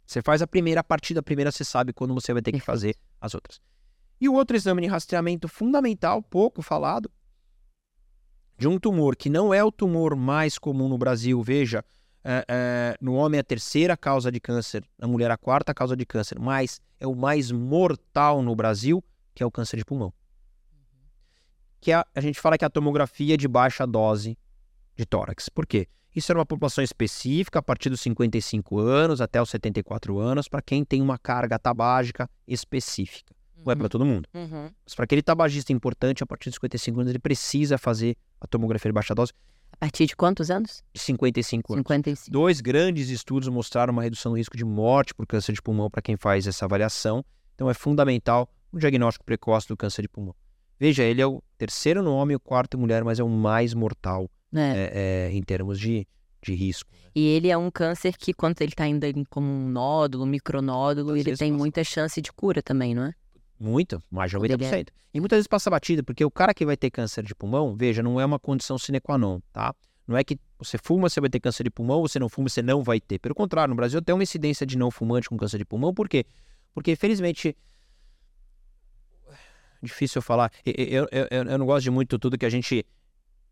você faz a primeira, a partir da primeira você sabe quando você vai ter que fazer as outras. E o outro exame de rastreamento fundamental, pouco falado, de um tumor que não é o tumor mais comum no Brasil, veja, é, é, no homem é a terceira causa de câncer, na mulher a quarta causa de câncer, mas é o mais mortal no Brasil, que é o câncer de pulmão. que a, a gente fala que é a tomografia de baixa dose de tórax. Por quê? Isso era uma população específica, a partir dos 55 anos até os 74 anos, para quem tem uma carga tabágica específica. Uhum. Não é para todo mundo. Uhum. Mas para aquele tabagista importante, a partir dos 55 anos, ele precisa fazer a tomografia de baixa dose. A partir de quantos anos? De 55 anos. 55. Dois grandes estudos mostraram uma redução do risco de morte por câncer de pulmão para quem faz essa avaliação. Então é fundamental o diagnóstico precoce do câncer de pulmão. Veja, ele é o terceiro no homem e o quarto em mulher, mas é o mais mortal é. É, é, em termos de, de risco. Né? E ele é um câncer que, quando ele está indo como um nódulo, um micronódulo, ele tem muita chance de cura também, não é? Muito, mais de 90%. É... E muitas vezes passa batida, porque o cara que vai ter câncer de pulmão, veja, não é uma condição sine qua non, tá? Não é que você fuma, você vai ter câncer de pulmão, você não fuma, você não vai ter. Pelo contrário, no Brasil tem uma incidência de não fumante com câncer de pulmão, por quê? Porque, felizmente, difícil eu falar. Eu, eu, eu, eu não gosto de muito tudo que a gente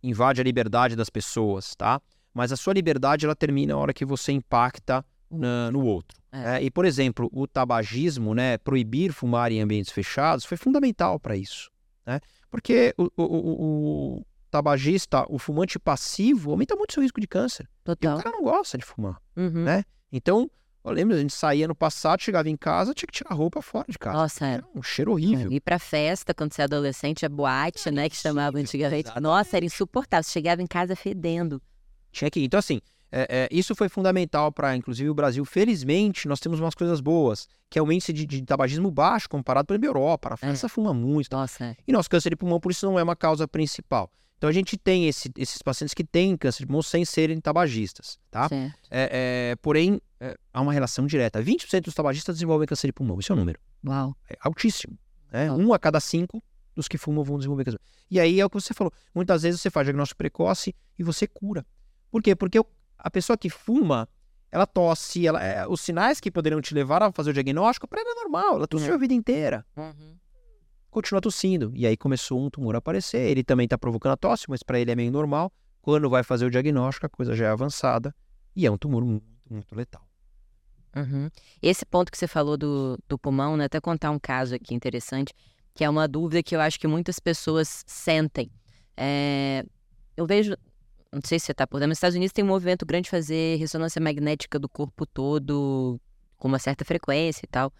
invade a liberdade das pessoas, tá? Mas a sua liberdade, ela termina na hora que você impacta na, no outro. É. É, e, por exemplo, o tabagismo, né, proibir fumar em ambientes fechados, foi fundamental para isso. Né? Porque o, o, o, o, tabagista, o fumante passivo, aumenta muito seu risco de câncer. Total. E o cara não gosta de fumar. Uhum. Né? Então, eu lembro, a gente saía no passado, chegava em casa, tinha que tirar a roupa fora de casa. Nossa, era. um cheiro horrível. Ir pra festa, quando você é adolescente, a boate, é, né, que chamava antigamente. Exatamente. Nossa, era insuportável. Você chegava em casa fedendo. Tinha que ir. Então, assim, é, é, isso foi fundamental para, inclusive, o Brasil. Felizmente, nós temos umas coisas boas, que é o índice de, de tabagismo baixo comparado, por exemplo, a Europa. A França é. fuma muito. Nossa, é. E nosso câncer de pulmão, por isso, não é uma causa principal. Então, a gente tem esse, esses pacientes que têm câncer de pulmão sem serem tabagistas, tá? É, é, porém, há uma relação direta. 20% dos tabagistas desenvolvem câncer de pulmão. Isso é o um número. Uau. É altíssimo. Né? Um a cada cinco dos que fumam vão desenvolver câncer. E aí é o que você falou. Muitas vezes você faz diagnóstico precoce e você cura. Por quê? Porque a pessoa que fuma, ela tosse, ela, é, os sinais que poderiam te levar a fazer o diagnóstico, para ela é normal, ela tossiu uhum. a vida inteira. Uhum. Continua tossindo. E aí começou um tumor a aparecer. Ele também está provocando a tosse, mas para ele é meio normal. Quando vai fazer o diagnóstico, a coisa já é avançada e é um tumor muito, muito letal. Uhum. Esse ponto que você falou do, do pulmão, né? Até contar um caso aqui interessante, que é uma dúvida que eu acho que muitas pessoas sentem. É, eu vejo não sei se você está por dentro, nos Estados Unidos tem um movimento grande de fazer ressonância magnética do corpo todo com uma certa frequência e tal.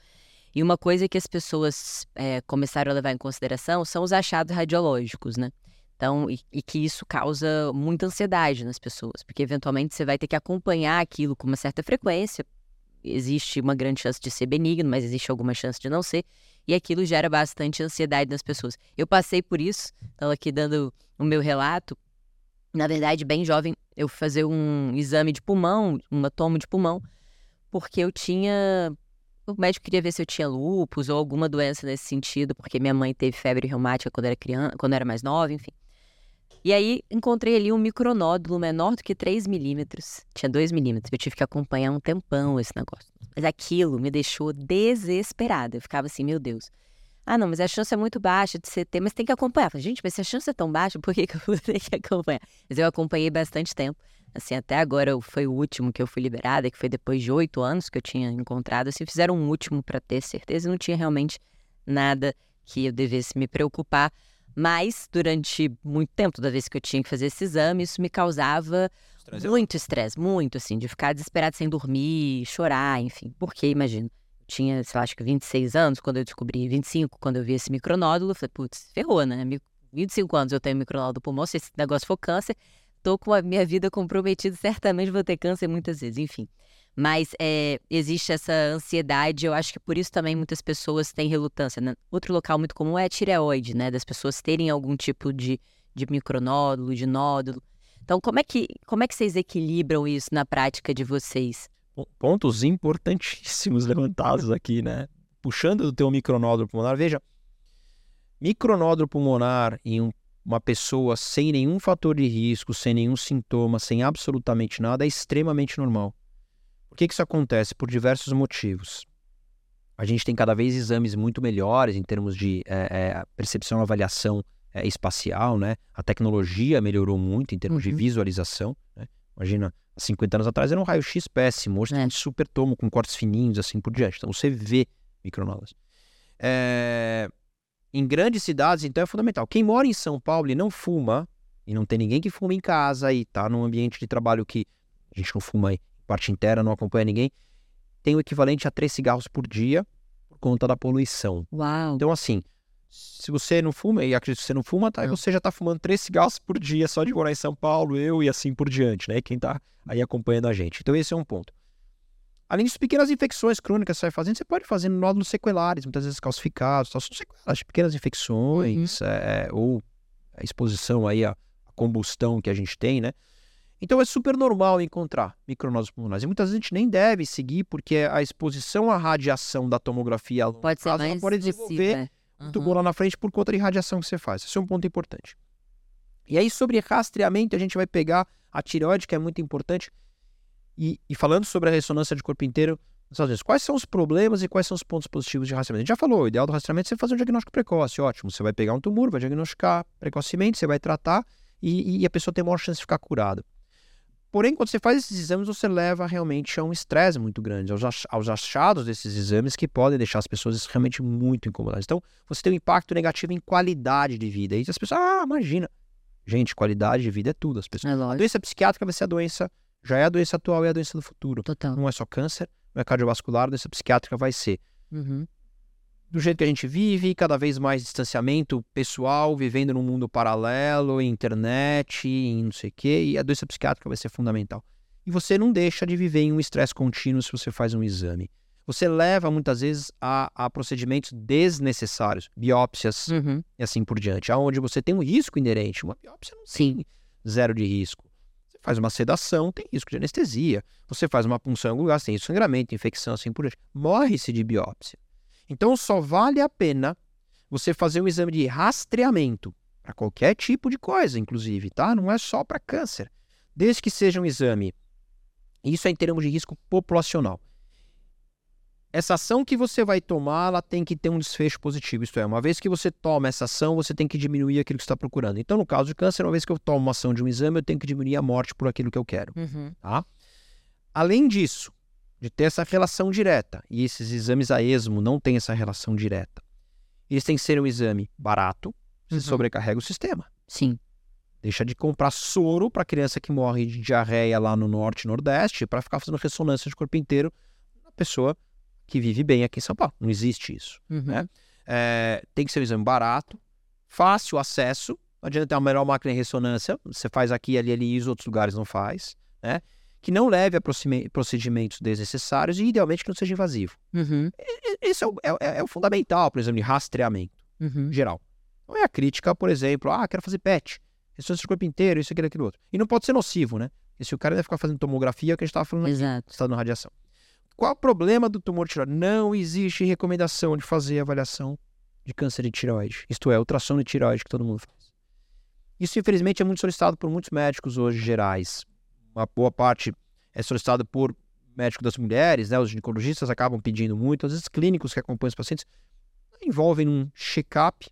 E uma coisa que as pessoas é, começaram a levar em consideração são os achados radiológicos, né? Então, e, e, que isso causa muita ansiedade nas pessoas, porque eventualmente você vai ter que acompanhar aquilo com uma certa frequência. Existe uma grande chance de ser benigno, mas existe alguma chance de não ser. E aquilo gera bastante ansiedade nas pessoas. Eu passei por isso, então aqui dando o meu relato na verdade, bem jovem, eu fui fazer um exame de pulmão, uma tomo de pulmão, porque eu tinha. O médico queria ver se eu tinha lúpus ou alguma doença nesse sentido, porque minha mãe teve febre reumática quando era criança, quando era mais nova, enfim. E aí encontrei ali um micronódulo menor do que 3 milímetros. Tinha 2 milímetros. Eu tive que acompanhar um tempão esse negócio. Mas aquilo me deixou desesperada. Eu ficava assim, meu Deus. Ah, não, mas a chance é muito baixa de você ter, mas tem que acompanhar. Falei, gente, mas se a chance é tão baixa, por que, que eu vou ter que acompanhar? Mas eu acompanhei bastante tempo. Assim, até agora foi o último que eu fui liberada, que foi depois de oito anos que eu tinha encontrado. Assim, fizeram um último para ter certeza e não tinha realmente nada que eu devesse me preocupar. Mas, durante muito tempo, toda vez que eu tinha que fazer esse exame, isso me causava estresse. muito estresse, muito, assim, de ficar desesperado sem dormir, chorar, enfim. Porque, imagino, tinha, sei lá, acho que 26 anos, quando eu descobri 25, quando eu vi esse micronódulo, eu falei, putz, ferrou, né? 25 anos eu tenho micronódulo do pulmão, se esse negócio for câncer, tô com a minha vida comprometida, certamente vou ter câncer muitas vezes, enfim. Mas é, existe essa ansiedade, eu acho que por isso também muitas pessoas têm relutância. Né? Outro local muito comum é a tireoide, né? Das pessoas terem algum tipo de, de micronódulo, de nódulo. Então, como é, que, como é que vocês equilibram isso na prática de vocês? Pontos importantíssimos levantados aqui, né? Puxando do teu micronódulo pulmonar, veja, micronódulo pulmonar em um, uma pessoa sem nenhum fator de risco, sem nenhum sintoma, sem absolutamente nada, é extremamente normal. Por que, que isso acontece? Por diversos motivos. A gente tem cada vez exames muito melhores em termos de é, é, percepção e avaliação é, espacial, né? A tecnologia melhorou muito em termos uhum. de visualização. Né? Imagina, 50 anos atrás era um raio-x péssimo, hoje é. tem um super tomo com cortes fininhos assim por diante. Então você vê micronódulos. É... em grandes cidades, então é fundamental. Quem mora em São Paulo e não fuma, e não tem ninguém que fuma em casa e tá num ambiente de trabalho que a gente não fuma em parte interna, não acompanha ninguém, tem o equivalente a três cigarros por dia por conta da poluição. Uau! Então, assim, se você não fuma, e acredito que você não fuma, tá, você já tá fumando três cigarros por dia só de morar em São Paulo, eu e assim por diante, né? Quem tá aí acompanhando a gente. Então, esse é um ponto. Além disso, pequenas infecções crônicas que você vai fazendo, você pode fazer nódulos seculares, muitas vezes calcificados, tal, são sequelas, pequenas infecções, uhum. é, ou a exposição aí à combustão que a gente tem, né? Então é super normal encontrar micronódulos pulmonares. E muitas vezes a gente nem deve seguir, porque a exposição à radiação da tomografia pode ser mais pode desenvolver uhum. tumor lá na frente por conta de radiação que você faz. Esse é um ponto importante. E aí, sobre rastreamento, a gente vai pegar a tireoide, que é muito importante. E, e falando sobre a ressonância de corpo inteiro, quais são os problemas e quais são os pontos positivos de rastreamento? A gente já falou, o ideal do rastreamento é você fazer um diagnóstico precoce, ótimo. Você vai pegar um tumor, vai diagnosticar precocemente, você vai tratar e, e a pessoa tem maior chance de ficar curada. Porém, quando você faz esses exames, você leva realmente a um estresse muito grande, aos, achados desses exames que podem deixar as pessoas realmente muito incomodadas. Então, você tem um impacto negativo em qualidade de vida. E as pessoas, ah, imagina. Gente, qualidade de vida é tudo. As pessoas. É a doença psiquiátrica vai ser a doença já é a doença atual e é a doença do futuro. Total. Não é só câncer, não é cardiovascular, a doença psiquiátrica vai ser. Uhum. Do jeito que a gente vive, cada vez mais distanciamento pessoal, vivendo num mundo paralelo, internet, em não sei o quê, e a doença psiquiátrica vai ser fundamental. E você não deixa de viver em um estresse contínuo se você faz um exame. Você leva muitas vezes a, a procedimentos desnecessários, biópsias uhum. e assim por diante, aonde você tem um risco inerente. Uma biópsia não Sim. tem zero de risco faz uma sedação, tem risco de anestesia. Você faz uma punção em algum lugar, tem sangramento, infecção, assim por diante. Morre-se de biópsia. Então só vale a pena você fazer um exame de rastreamento para qualquer tipo de coisa, inclusive, tá? Não é só para câncer. Desde que seja um exame. Isso é em termos de risco populacional essa ação que você vai tomar, ela tem que ter um desfecho positivo. Isto é, uma vez que você toma essa ação, você tem que diminuir aquilo que você está procurando. Então, no caso de câncer, uma vez que eu tomo uma ação de um exame, eu tenho que diminuir a morte por aquilo que eu quero. Uhum. Tá? Além disso, de ter essa relação direta, e esses exames a esmo não têm essa relação direta, eles têm que ser um exame barato, você uhum. sobrecarrega o sistema. Sim. Deixa de comprar soro para criança que morre de diarreia lá no norte e nordeste para ficar fazendo ressonância de corpo inteiro. A pessoa que vive bem aqui em São Paulo. Não existe isso. Uhum. Né? É, tem que ser um exame barato, fácil acesso. Não adianta ter uma melhor máquina de ressonância. Você faz aqui, ali, ali, e os outros lugares não faz. Né? Que não leve a procedimentos desnecessários e, idealmente, que não seja invasivo. Uhum. Isso é, é, é, é, o fundamental, por exemplo, de rastreamento uhum. geral. Não é a crítica, por exemplo, ah, quero fazer PET, ressonância do corpo inteiro, isso, aquilo, aquilo outro. E não pode ser nocivo, né? E se o cara deve ficar fazendo tomografia, é o que a gente estava falando Exato. aqui, estado radiação. Qual o problema do tumor tireoide? Não existe recomendação de fazer avaliação de câncer de tireoide. Isto é, ultrassom de tireoide que todo mundo faz. Isso, infelizmente, é muito solicitado por muitos médicos hoje gerais. Uma boa parte é solicitado por médico das mulheres, né? Os ginecologistas acabam pedindo muito. Às vezes, clínicos que acompanham os pacientes envolvem um check-up,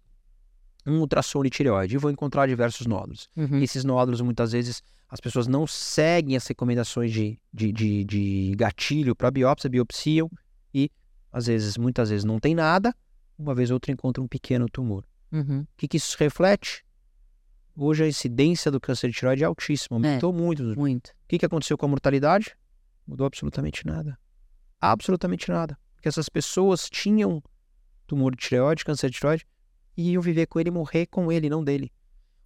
um ultrassom de tireoide e vão encontrar diversos nódulos. Uhum. Esses nódulos, muitas vezes, as pessoas não seguem as recomendações de, de, de, de gatilho para biópsia, biopsiam e, às vezes, muitas vezes não tem nada, uma vez ou outra encontra um pequeno tumor. Uhum. O que, que isso reflete? Hoje a incidência do câncer de tireoide é altíssima, aumentou é, muito. Muito. O que, que aconteceu com a mortalidade? Mudou absolutamente nada. Absolutamente nada. Porque essas pessoas tinham tumor de tireoide, câncer de tireoide, e iam viver com ele e morrer com ele, não dele.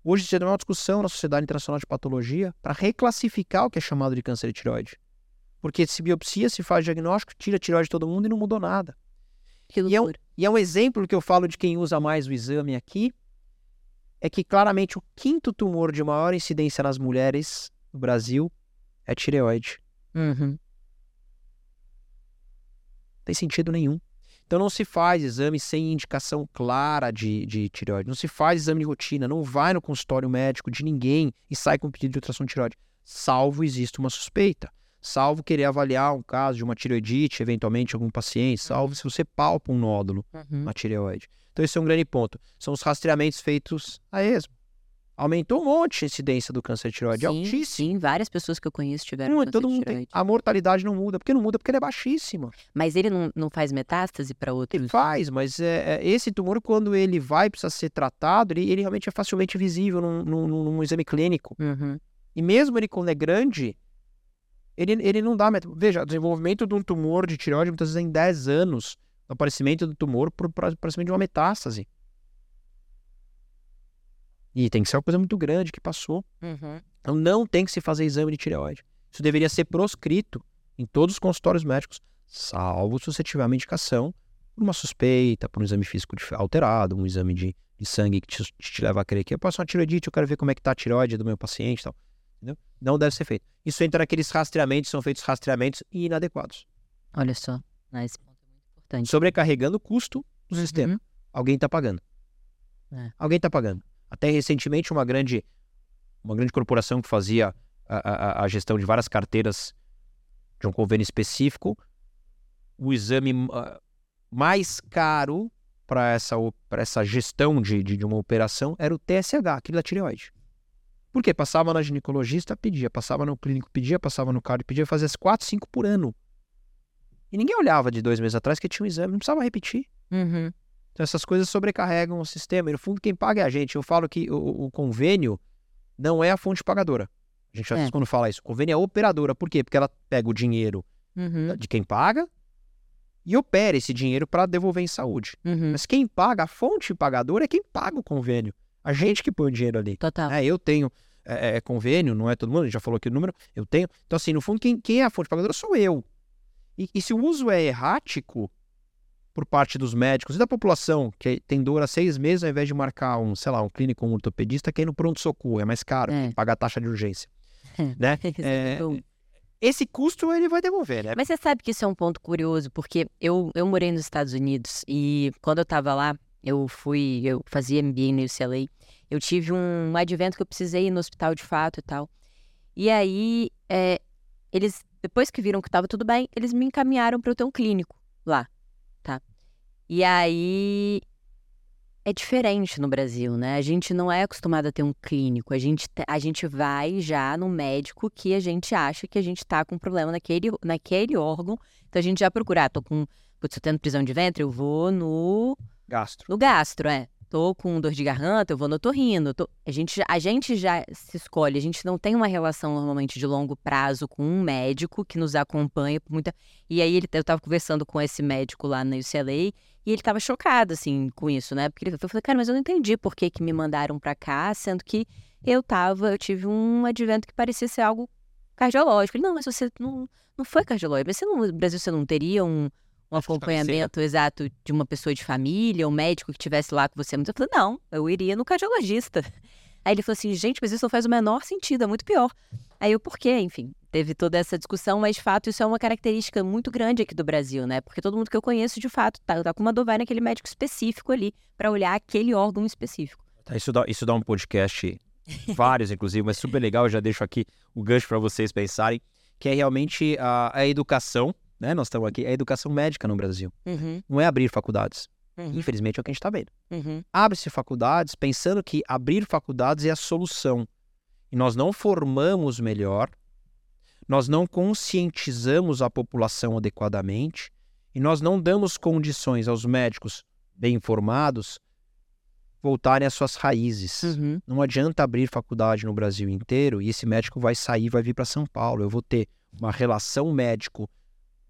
Hoje se tem uma discussão na Sociedade Internacional de Patologia para reclassificar o que é chamado de câncer de tireoide. Porque se biopsia, se faz diagnóstico, tira a tireoide de todo mundo e não mudou nada. E é, um, e é um exemplo que eu falo de quem usa mais o exame aqui, é que claramente o quinto tumor de maior incidência nas mulheres no Brasil é tireoide. Uhum. Não tem sentido nenhum. Então não se faz exame sem indicação clara de, de tireoide. Não se faz exame de rotina, não vai no consultório médico de ninguém e sai com pedido de ultrassom de tireoide, salvo existe uma suspeita. Salvo querer avaliar um caso de uma tireoidite, eventualmente algum paciente, salvo se você palpa um nódulo uhum. na tireoide. Então esse é um grande ponto. São os rastreamentos feitos a esmo. aumentou um monte a incidência do câncer de tireoide, sim, altíssimo. Sim, várias pessoas que eu conheço tiveram Muito, câncer de mundo tem. tireoide. A mortalidade não muda. Por que não muda? Porque ele é baixíssimo. Mas ele não, não faz metástase para Ele outros? faz, mas é, é, esse tumor, quando ele vai precisar ser tratado, ele, ele realmente é facilmente visível num, num, num exame clínico. Uhum. E mesmo ele quando é grande, ele, ele não dá. met- Veja, o desenvolvimento de um tumor de tireoide, muitas vezes é em 10 anos, o aparecimento do tumor para o aparecimento de uma metástase. E tem que ser uma coisa muito grande que passou. Uhum. Então não tem que se fazer exame de tireoide. Isso deveria ser proscrito em todos os consultórios médicos, salvo se você tiver uma indicação por uma suspeita, por um exame físico alterado, um exame de, de sangue que te, te leva a crer que eu posso uma tireoidite, eu quero ver como é que tá a tireoide do meu paciente e tal. Entendeu? Não deve ser feito. Isso entra naqueles rastreamentos, são feitos rastreamentos inadequados. Olha só, ah, importante. Sobrecarregando o custo do sistema. Uhum. Alguém está pagando. É. Alguém está pagando. Até recentemente, uma grande, uma grande corporação que fazia a, a- a gestão de várias carteiras de um convênio específico, o exame ah, mais caro para essa, pra essa gestão de, de, de uma operação era o TSH, aquele da tireoide. Por quê? Passava na ginecologista, pedia, passava no clínico, pedia, passava no cardio, pedia, fazia as 4, 5 por ano. E ninguém olhava de dois meses atrás que tinha um exame, não precisava repetir. Uhum. Então essas coisas sobrecarregam o sistema. E no fundo, quem paga é a gente. Eu falo que o, o convênio não é a fonte pagadora. A gente já É. quando fala isso. O convênio é a operadora. Por quê? Porque ela pega o dinheiro Uhum. de quem paga e opera esse dinheiro para devolver em saúde. Uhum. Mas quem paga, a fonte pagadora é quem paga o convênio. A gente que põe o dinheiro ali. Total. É, eu tenho é, é, convênio, não é todo mundo, a gente já falou aqui o número, eu tenho. Então, assim, no fundo, quem, quem é a fonte pagadora sou eu. E, e se o uso é errático por parte dos médicos e da população, que tem dor há seis meses, ao invés de marcar um, sei lá, um clínico, um ortopedista, que é no pronto-socorro, é mais caro, É. paga a taxa de urgência. né? É, Bom. esse custo ele vai devolver, né? Mas você sabe que isso é um ponto curioso, porque eu, eu morei nos Estados Unidos e quando eu tava lá, eu fui, eu fazia MBA no UCLA, eu tive um advento que eu precisei ir no hospital de fato e tal. E aí, é, eles, depois que viram que tava tudo bem, eles me encaminharam para eu ter um clínico lá, tá? E aí, é diferente no Brasil, né? A gente não é acostumado a ter um clínico. A gente, te- a gente vai já no médico que a gente acha que a gente tá com problema naquele, naquele órgão. Então a gente já procura. Ah, tô com. Putz, tô tendo prisão de ventre, eu vou no, Gastro. no gastro, é. Tô com dor de garganta, eu vou no otorrino. Tô... A, gente, a gente já se escolhe, a gente não tem uma relação normalmente de longo prazo com um médico que nos acompanha por muita. E aí ele, eu tava conversando com esse médico lá na UCLA e ele tava chocado, assim, com isso, né? Porque ele eu falei, cara, mas eu não entendi por que, que me mandaram pra cá, sendo que eu tava, eu tive um advento que parecia ser algo cardiológico. Ele, não, mas você não, não foi cardiológico. Mas você não, no Brasil você não teria um, um tá acompanhamento exato de uma pessoa de família, um médico que estivesse lá com você. Eu falei, não, eu iria no cardiologista. Aí ele falou assim, gente, mas isso não faz o menor sentido, é muito pior. Aí eu, por quê? Enfim, teve toda essa discussão, mas de fato isso é uma característica muito grande aqui do Brasil, né? Porque todo mundo que eu conheço, de fato, tá, tá com uma dor, vai naquele médico específico ali, pra olhar aquele órgão específico. Tá, Isso dá, isso dá um podcast, vários inclusive, mas super legal. Eu já deixo aqui o gancho para vocês pensarem, que é realmente a, a educação, né? Nós estamos aqui, a educação médica no Brasil. Uhum, Não é abrir faculdades. uhum, Infelizmente é o que a gente está vendo. uhum. Abre-se faculdades pensando que abrir faculdades é a solução. E nós não formamos melhor, nós não conscientizamos a população adequadamente e nós não damos condições aos médicos bem informados voltarem às suas raízes. Uhum. Não adianta abrir faculdade no Brasil inteiro e esse médico vai sair, vai vir para São Paulo. Eu vou ter uma relação médico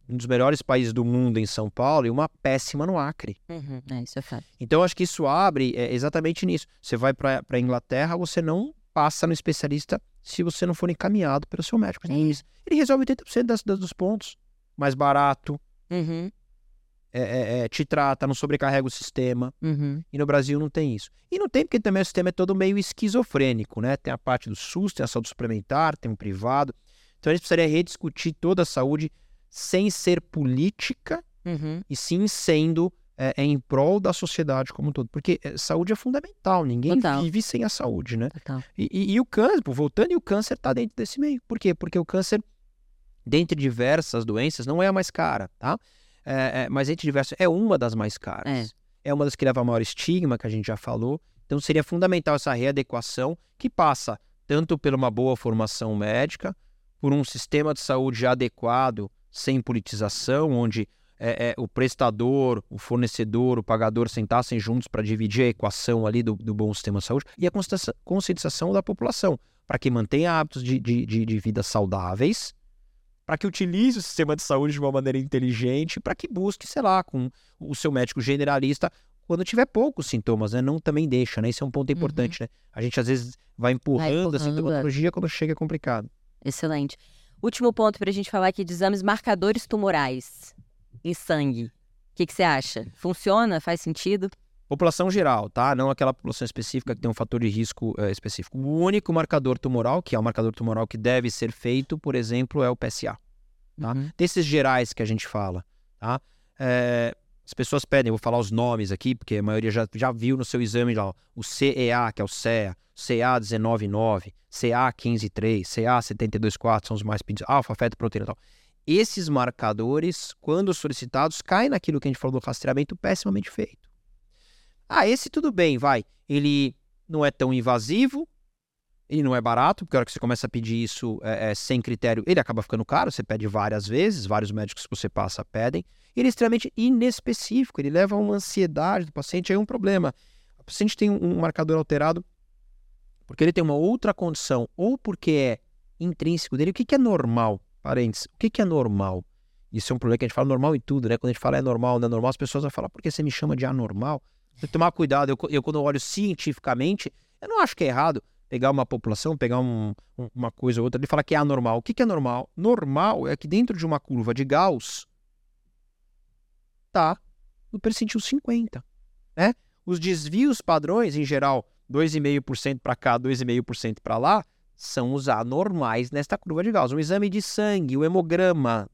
um dos melhores países do mundo em São Paulo e uma péssima no Acre. Uhum. É, isso é fato. Então, acho que isso abre é, exatamente nisso. Você vai para a Inglaterra, você não passa no especialista se você não for encaminhado pelo seu médico. É isso. Ele resolve 80% das, das- dos pontos. Mais barato, Uhum. é, é, é, te trata, não sobrecarrega o sistema. Uhum. E no Brasil não tem isso. E não tem porque também o sistema é todo meio esquizofrênico, né? Tem a parte do SUS, tem a saúde suplementar, tem o privado. Então a gente precisaria rediscutir toda a saúde sem ser política Uhum. e sim sendo é, é, em prol da sociedade como um todo. Porque é, saúde é fundamental, ninguém Total. vive sem a saúde, né? E, e- e o câncer, voltando, e o câncer está dentro desse meio. Por quê? Porque o câncer, dentre diversas doenças, não é a mais cara, tá? É, é, mas entre diversas, é uma das mais caras. É. uma das que leva a maior estigma, que a gente já falou, Então seria fundamental essa readequação que passa tanto por uma boa formação médica, por um sistema de saúde adequado, sem politização, onde é, é, o prestador, o fornecedor, o pagador sentassem juntos para dividir a equação ali do, do, bom sistema de saúde e a conscientização da população, para que mantenha hábitos de, de, de, de vida saudáveis, para que utilize o sistema de saúde de uma maneira inteligente, para que busque, sei lá, com o seu médico generalista quando tiver poucos sintomas, né? Não também deixa, né? Isso é um ponto importante, uhum. né? A gente às vezes vai empurrando, vai empurrando a sintomatologia quando chega é complicado. Excelente. Último ponto para a gente falar aqui de exames marcadores tumorais em sangue. O que, que você acha? Funciona? Faz sentido? População geral, tá? Não aquela população específica que tem um fator de risco é, específico. O único marcador tumoral, que é o marcador tumoral que deve ser feito, por exemplo, é o PSA. Tá? Uhum. Desses gerais que a gente fala, tá? É, as pessoas pedem, eu vou falar os nomes aqui, porque a maioria já, já viu no seu exame lá, o CEA, que é o CEA, CA 19.9, CA 15.3, CA 72.4, são os mais pedidos, alfa, feta, proteína e tal. Esses marcadores, quando solicitados, caem naquilo que a gente falou do rastreamento pessimamente feito. Ah, esse tudo bem, vai. Ele não é tão invasivo, ele não é barato, porque a hora que você começa a pedir isso é, é, sem critério, ele acaba ficando caro, você pede várias vezes, vários médicos que você passa pedem. Ele é extremamente inespecífico, ele leva a uma ansiedade do paciente, aí é um problema. O paciente tem um marcador alterado porque ele tem uma outra condição, ou porque é intrínseco dele. O que, que é normal? Parênteses, o que, que é normal? Isso é um problema que a gente fala normal em tudo, né? Quando a gente fala é normal, não é normal, as pessoas vão falar, por que você me chama de anormal? Tem que tomar cuidado. Eu, eu, quando eu olho cientificamente, eu não acho que é errado pegar uma população, pegar um, uma coisa ou outra e falar que é anormal. O que, que é normal? Normal é que dentro de uma curva de Gauss tá no percentil 50, né? Os desvios padrões, em geral, 2,5% para cá, 2,5% para lá, são os anormais nesta curva de Gauss. Um exame de sangue, o hemograma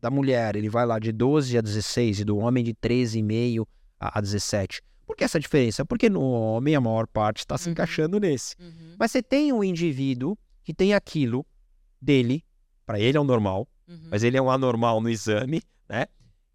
da mulher, ele vai lá de 12 a 16 e do homem de 13,5 a 17. Por que essa diferença? Porque no homem a maior parte está se uhum. encaixando nesse. Uhum. Mas você tem um indivíduo que tem aquilo dele, para ele é o normal, uhum. mas ele é um anormal no exame, né?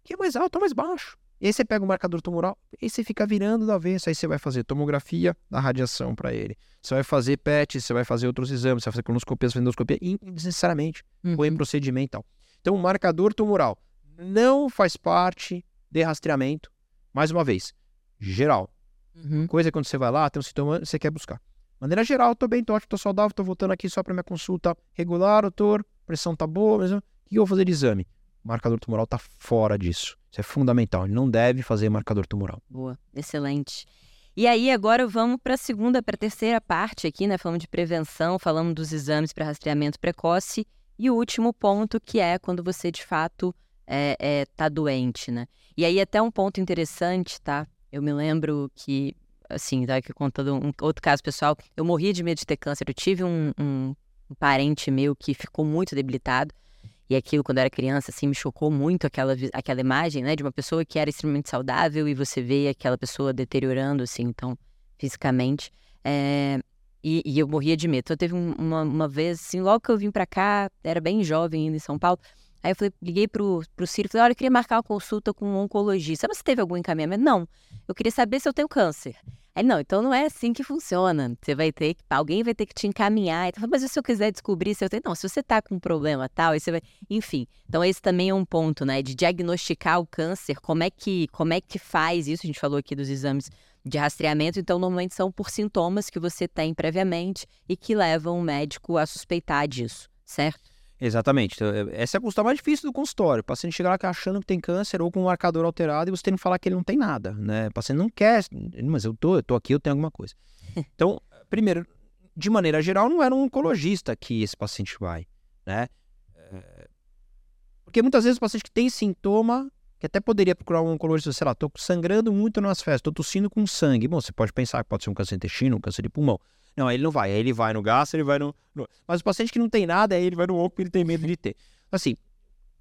Que é mais alto ou mais baixo. E aí você pega o marcador tumoral e você fica virando do avesso. Aí você vai fazer tomografia da radiação para ele. Você vai fazer PET, você vai fazer outros exames, você vai fazer colonoscopia, endoscopia, desnecessariamente. Uhum. Põe procedimento e tal. Então, o marcador tumoral não faz parte de rastreamento. Mais uma vez, geral. Uhum. Coisa é quando você vai lá, tem um sintoma, você quer buscar. Maneira geral, tô bem, tô ótimo, tô saudável, tô voltando aqui só para minha consulta regular, doutor, pressão tá boa, mas o que eu vou fazer de exame? O marcador tumoral tá fora disso. Isso é fundamental. Ele não deve fazer marcador tumoral. Boa, excelente. E aí, agora vamos para a segunda, para a terceira parte aqui, né? Falamos de prevenção, falamos dos exames para rastreamento precoce. E o último ponto, que é quando você de fato é, é, tá doente, né? E aí, até um ponto interessante, tá? Eu me lembro que, assim, tá aqui contando um outro caso pessoal, eu morria de medo de ter câncer. Eu tive um, um, um parente meu que ficou muito debilitado. E aquilo, quando eu era criança, assim, me chocou muito aquela, aquela imagem, né? De uma pessoa que era extremamente saudável e você vê aquela pessoa deteriorando, assim, então, fisicamente. É, e, e, eu morria de medo. Então, teve uma, uma vez, assim, logo que eu vim para cá, era bem jovem ainda em São Paulo, Aí eu falei, liguei pro, pro Ciro e falei, olha, eu queria marcar uma consulta com um oncologista. Mas você teve algum encaminhamento? Não. Eu queria saber se eu tenho câncer. Aí, não, então não é assim que funciona. Você vai ter que, alguém vai ter que te encaminhar. Então, mas se eu quiser descobrir se eu tenho. Não, se você tá com um problema tal, aí você vai. Enfim. Então, esse também é um ponto, né? De diagnosticar o câncer, como é que, como é que faz isso? A gente falou aqui dos exames de rastreamento, então normalmente são por sintomas que você tem previamente e que levam o médico a suspeitar disso, certo? Exatamente. Então, é, essa é a consulta mais difícil do consultório. O paciente chega lá achando que tem câncer ou com um marcador alterado e você tem que falar que ele não tem nada, né? O paciente não quer, mas eu tô, eu tô aqui, eu tenho alguma coisa. Então, primeiro, de maneira geral, não era um oncologista que esse paciente vai, né? É, porque muitas vezes o paciente que tem sintoma, que até poderia procurar um oncologista, sei lá, tô sangrando muito nas festas, tô tossindo com sangue. Bom, você pode pensar que pode ser um câncer de intestino, um câncer de pulmão. Não, ele não vai. Aí ele vai no gastro, ele vai no, no... Mas o paciente que não tem nada, aí ele vai no onco porque ele tem medo de ter. Assim,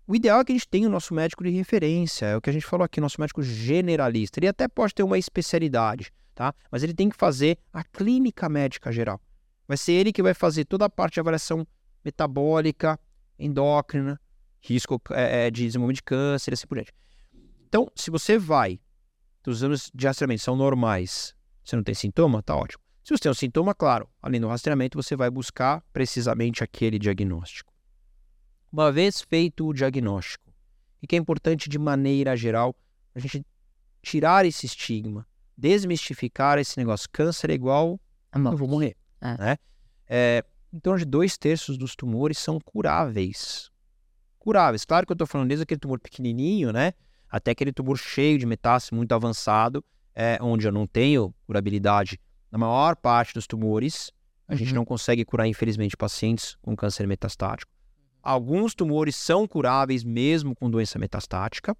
o ideal é que a gente tenha o nosso médico de referência. É o que a gente falou aqui, nosso médico generalista. Ele até pode ter uma especialidade, tá? Mas ele tem que fazer a clínica médica geral. Vai ser ele que vai fazer toda a parte de avaliação metabólica, endócrina, risco é, é de desenvolvimento de câncer, assim por diante. Então, se você vai, os exames de rastreamento são normais, Você não tem sintoma? Tá ótimo. Se você tem um sintoma, claro, além do rastreamento, você vai buscar precisamente aquele diagnóstico. Uma vez feito o diagnóstico, e que é importante de maneira geral, a gente tirar esse estigma, desmistificar esse negócio. Câncer é igual, eu vou morrer. É. Né? É, em torno de dois terços dos tumores são curáveis. Curáveis. Claro que eu estou falando desde aquele tumor pequenininho, né? Até aquele tumor cheio de metástase muito avançado, é, onde eu não tenho curabilidade na maior parte dos tumores. A uhum. gente não consegue curar, infelizmente, pacientes com câncer metastático. Alguns tumores são curáveis mesmo com doença metastática,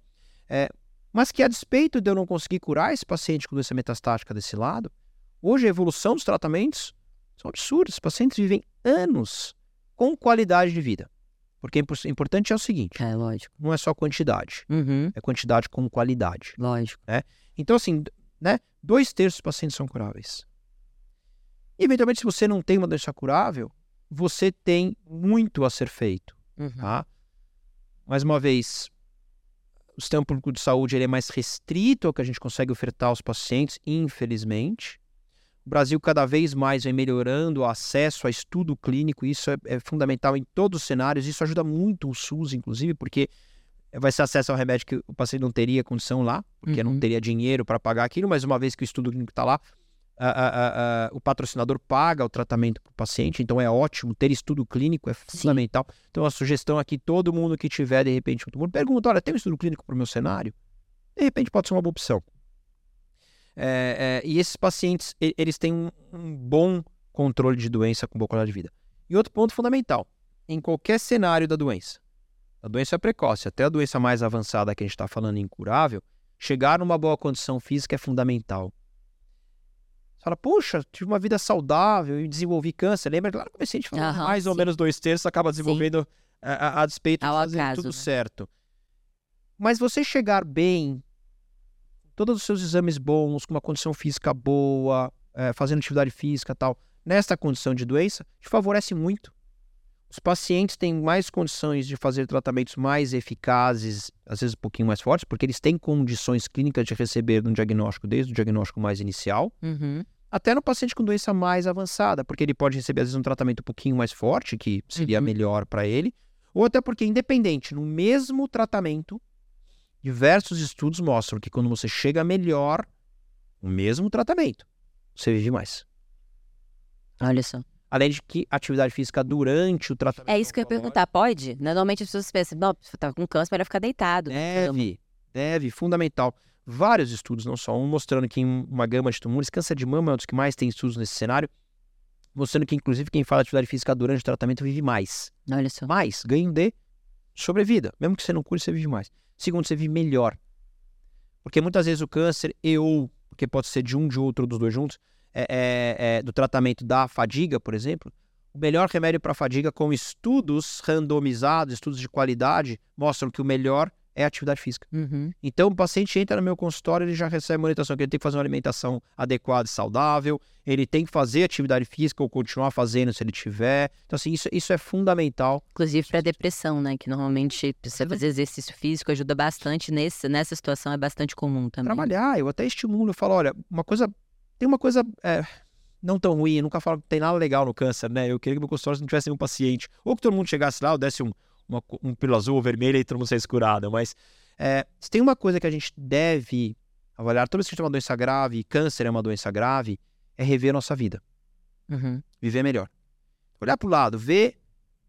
é, mas que a despeito de eu não conseguir curar esse paciente com doença metastática desse lado, hoje a evolução dos tratamentos são absurdos. Os pacientes vivem anos com qualidade de vida. Porque o importante é o seguinte: é, lógico. não é só quantidade, uhum. é quantidade com qualidade. Lógico. Né? Então, assim, né, dois terços dos pacientes são curáveis. E, eventualmente, se você não tem uma doença curável, você tem muito a ser feito. Uhum. Tá? Mais uma vez, o sistema público de saúde ele é mais restrito ao que a gente consegue ofertar aos pacientes, infelizmente. O Brasil cada vez mais vem melhorando o acesso a estudo clínico, e isso é, é, fundamental em todos os cenários. Isso ajuda muito o SUS, inclusive, porque vai ser acesso ao remédio que o paciente não teria condição lá, porque uhum. não teria dinheiro para pagar aquilo, mas uma vez que o estudo clínico está lá, a, a, a, o patrocinador paga o tratamento para o paciente, então é ótimo ter estudo clínico, é fundamental. Sim. Então a sugestão aqui, todo mundo que tiver de repente um tumor, pergunta, olha, tem um estudo clínico para o meu cenário? De repente pode ser uma boa opção. É, é, e esses pacientes, eles têm um, um, bom controle de doença com boa qualidade de vida. E outro ponto fundamental, em qualquer cenário da doença, a doença é precoce, até a doença mais avançada que a gente está falando incurável, chegar numa boa condição física é fundamental. Fala, puxa, tive uma vida saudável e desenvolvi câncer. Lembra? Claro que o paciente fala, uhum, mais sim. ou menos dois terços acaba desenvolvendo a, a, a, despeito Ao de fazer acaso, tudo né? certo. Mas você chegar bem, todos os seus exames bons, com uma condição física boa, é, fazendo atividade física tal, nesta condição de doença, te favorece muito. Os pacientes têm mais condições de fazer tratamentos mais eficazes, às vezes um pouquinho mais fortes, porque eles têm condições clínicas de receber um diagnóstico desde o diagnóstico mais inicial, uhum. Até no paciente com doença mais avançada, porque ele pode receber às vezes um tratamento um pouquinho mais forte, que seria uhum. melhor para ele, ou até porque, independente, no mesmo tratamento, Diversos estudos mostram que quando você chega melhor, o mesmo tratamento, você vive mais. Olha só. Além de que atividade física durante o tratamento. É isso que eu ia perguntar, pode? Normalmente as pessoas pensam, não, tá com câncer, vai ficar deitado. Deve, deve, fundamental. Vários estudos, não só um, mostrando que em uma gama de tumores, câncer de mama é um dos que mais tem estudos nesse cenário, mostrando que, inclusive, quem faz atividade física durante o tratamento vive mais. Olha só. Mais, ganho de sobrevida. Mesmo que você não cure, você vive mais. Segundo, você vive melhor. Porque muitas vezes o câncer e ou, porque pode ser de um, de outro, dos dois juntos, é, é, é, do tratamento da fadiga, por exemplo, o melhor remédio para fadiga, com estudos randomizados, estudos de qualidade, mostram que o melhor é atividade física. Uhum. Então, o paciente entra no meu consultório, ele já recebe uma orientação que ele tem que fazer uma alimentação adequada e saudável, ele tem que fazer atividade física ou continuar fazendo se ele tiver. Então, assim, isso, isso é fundamental. Inclusive para depressão, né? Que normalmente você fazer exercício físico ajuda bastante nesse, nessa situação, é bastante comum também. Trabalhar, eu até estimulo, eu falo, olha, uma coisa. Tem uma coisa. É, não tão ruim, eu nunca falo que tem nada legal no câncer, né? Eu queria que meu consultório não tivesse nenhum paciente. Ou que todo mundo chegasse lá, ou desse um, uma, um pílula azul ou vermelha e todo mundo saísse curado. Mas é, se tem uma coisa que a gente deve avaliar, toda vez que a gente tem uma doença grave, câncer é uma doença grave, é rever a nossa vida. Uhum. Viver melhor. Olhar para o lado, ver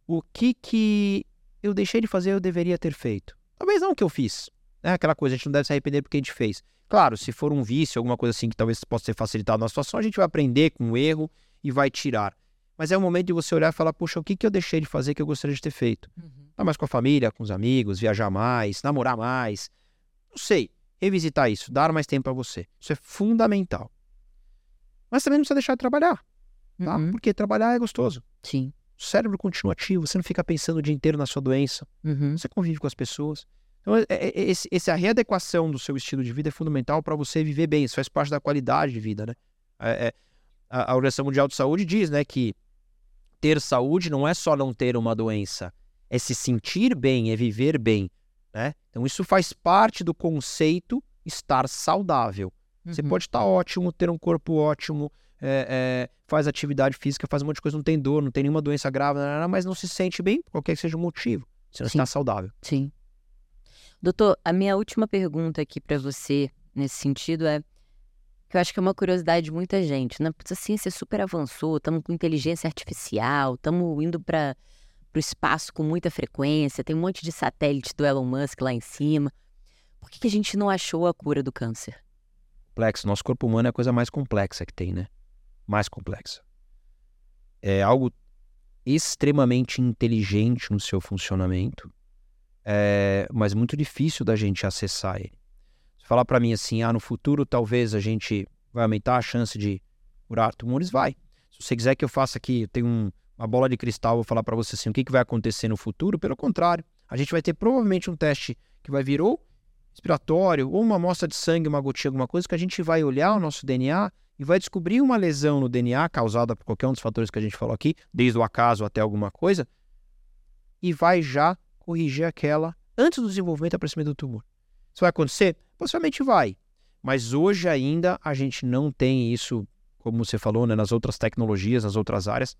o que que eu deixei de fazer eu deveria ter feito. Talvez não o que eu fiz. Né? Aquela coisa, a gente não deve se arrepender porque a gente fez. Claro, se for um vício, alguma coisa assim que talvez possa ser facilitado na situação, a gente vai aprender com o erro e vai tirar. Mas é o momento de você olhar e falar, puxa, o que, que eu deixei de fazer que eu gostaria de ter feito? Uhum. Estar mais com a família, com os amigos, viajar mais, namorar mais. Não sei. Revisitar isso, dar mais tempo para você. Isso é fundamental. Mas também não precisa deixar de trabalhar. Tá? Uhum. Porque trabalhar é gostoso. Sim. O cérebro continua ativo, você não fica pensando o dia inteiro na sua doença. Uhum. Você convive com as pessoas. Então, é, é, é esse, essa readequação do seu estilo de vida é fundamental para você viver bem. Isso faz parte da qualidade de vida, né? É, é a, a Organização Mundial de Saúde diz, né, que ter saúde não é só não ter uma doença, é se sentir bem, é viver bem, né? Então isso faz parte do conceito estar saudável. Você pode estar ótimo, ter um corpo ótimo, é, é, faz atividade física, faz um monte de coisa, não tem dor, não tem nenhuma doença grave, mas não se sente bem, qualquer que seja o motivo. Você não Sim. está saudável. Sim. Doutor, a minha última pergunta aqui para você, nesse sentido, é que eu acho que é uma curiosidade de muita gente, né? Putz, a ciência super avançou, estamos com inteligência artificial, estamos indo para o espaço com muita frequência, tem um monte de satélite do Elon Musk lá em cima. Por que, que a gente não achou a cura do câncer? Complexo. Nosso corpo humano é a coisa mais complexa que tem, né? Mais complexa. É algo extremamente inteligente no seu funcionamento, é, mas muito difícil da gente acessar ele. Se falar para mim assim, ah, no futuro talvez a gente vai aumentar a chance de curar tumores, vai. Se você quiser que eu faça aqui, eu tenho um, uma bola de cristal, vou falar para você assim, o que, que vai acontecer no futuro, pelo contrário, a gente vai ter provavelmente um teste que vai vir ou respiratório, ou uma amostra de sangue, uma gotinha, alguma coisa, que a gente vai olhar o nosso DNA e vai descobrir uma lesão no DNA causada por qualquer um dos fatores que a gente falou aqui, desde o acaso até alguma coisa, e vai já corrigir aquela antes do desenvolvimento e aparecimento do tumor. Isso vai acontecer? Possivelmente vai. Mas hoje ainda a gente não tem isso, como você falou, né, nas outras tecnologias, nas outras áreas,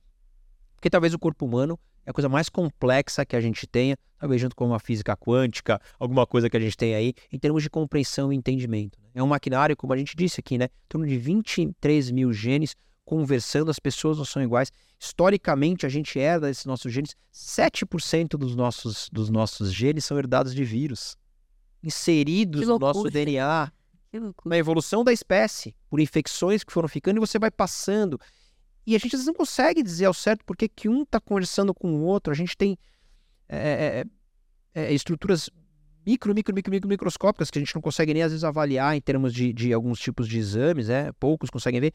porque talvez o corpo humano é a coisa mais complexa que a gente tenha, talvez junto com a física quântica, alguma coisa que a gente tem aí, em termos de compreensão e entendimento. Né? É um maquinário, como a gente disse aqui, né? Em torno de 23 mil genes conversando, as pessoas não são iguais. Historicamente, a gente herda desses nossos genes, 7% dos nossos, dos nossos genes são herdados de vírus, inseridos no nosso DNA. Na evolução da espécie, por infecções que foram ficando, e você vai passando. E a gente às vezes não consegue dizer ao certo porque que um está conversando com o outro. A gente tem é, é, é, estruturas micro, micro, micro, micro, microscópicas que a gente não consegue nem às vezes avaliar em termos de, de alguns tipos de exames, é, poucos conseguem ver,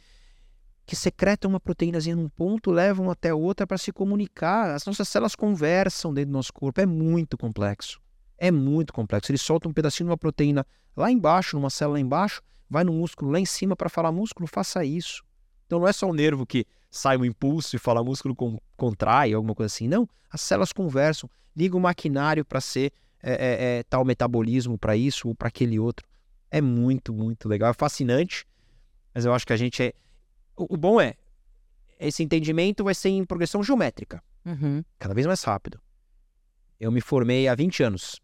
que secretam uma proteínazinha num ponto, levam até outra para se comunicar. As nossas células conversam dentro do nosso corpo. É muito complexo. É muito complexo. Ele solta um pedacinho de uma proteína lá embaixo, numa célula lá embaixo, vai no músculo lá em cima para falar: músculo, faça isso. Então não é só o nervo que sai um impulso e fala músculo com, contrai, alguma coisa assim. Não, as células conversam, liga o maquinário para ser é, é, é, tal metabolismo para isso ou para aquele outro. É muito, muito legal, é fascinante, mas eu acho que a gente é. O, o bom é, esse entendimento vai ser em progressão geométrica, uhum. cada vez mais rápido. Eu me formei há 20 anos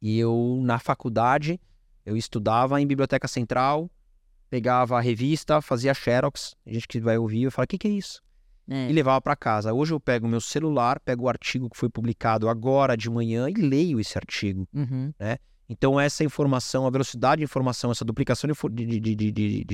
e eu, na faculdade, eu estudava em biblioteca central, pegava a revista, fazia xerox, a gente que vai ouvir, eu falo, o que, que é isso? É. E levava para casa. Hoje eu pego o meu celular, pego o artigo que foi publicado agora de manhã e leio esse artigo. Uhum. Então essa informação, a velocidade de informação, essa duplicação de, de, de,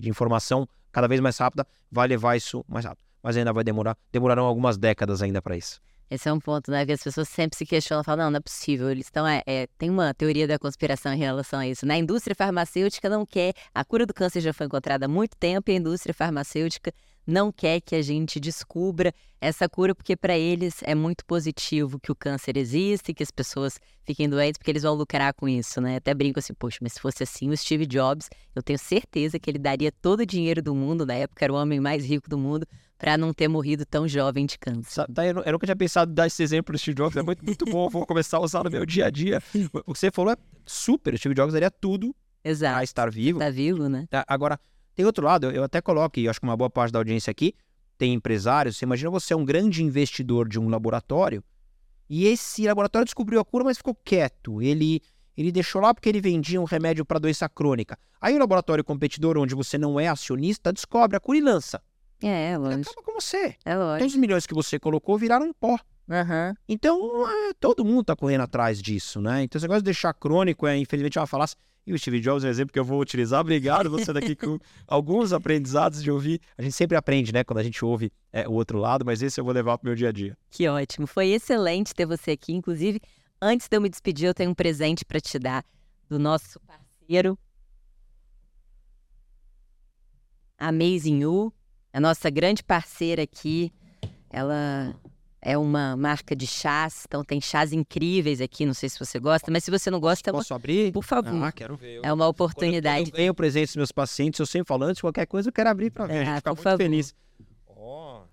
de informação cada vez mais rápida vai levar isso mais rápido. Mas ainda vai demorar, demorarão algumas décadas ainda para isso. Esse é um ponto, né? Que as pessoas sempre se questionam, falam, não, não é possível. Eles estão, é, é, tem uma teoria da conspiração em relação a isso. né? A indústria farmacêutica não quer, a cura do câncer já foi encontrada há muito tempo e a indústria farmacêutica não quer que a gente descubra essa cura, porque para eles é muito positivo que o câncer existe, que as pessoas fiquem doentes, porque eles vão lucrar com isso, né? Até brinco assim, poxa, mas se fosse assim, o Steve Jobs, eu tenho certeza que ele daria todo o dinheiro do mundo, na época era o homem mais rico do mundo, para não ter morrido tão jovem de câncer. Tá, eu, eu nunca tinha pensado em dar esse exemplo do Steve Jobs, é muito, muito bom, vou começar a usar no meu dia a dia. O que você falou é super, o Steve Jobs daria tudo Exato. para estar vivo. Tá vivo, né? Tá, Agora, tem outro lado, eu, eu até coloco, e acho que uma boa parte da audiência aqui tem empresários. Você imagina você é um grande investidor de um laboratório e esse laboratório descobriu a cura, mas ficou quieto. Ele, ele deixou lá porque ele vendia um remédio para doença crônica. Aí o laboratório competidor, onde você não é acionista, descobre a cura e lança. É, é lógico. acaba com você. É Todos lógico. os milhões que você colocou viraram pó. Aham. Então, é, todo mundo tá correndo atrás disso, né? Então, esse negócio de deixar crônico é, infelizmente, uma falácia. E o Steve Jobs é um exemplo que eu vou utilizar. Obrigado, você daqui com alguns aprendizados de ouvir. A gente sempre aprende, né? Quando a gente ouve é, o outro lado, mas esse eu vou levar pro meu dia a dia. Que ótimo. Foi excelente ter você aqui. Inclusive, antes de eu me despedir, eu tenho um presente para te dar do nosso parceiro, Amazing You, a nossa grande parceira aqui. Ela é uma marca de chás, então tem chás incríveis aqui. Não sei se você gosta, mas se você não gosta, Posso abrir? por favor, Ah, quero ver. É uma Quando oportunidade. eu ganho presente dos meus pacientes, eu sempre falo antes, qualquer coisa eu quero abrir para ver. a Ah, gente fica por muito favor. feliz.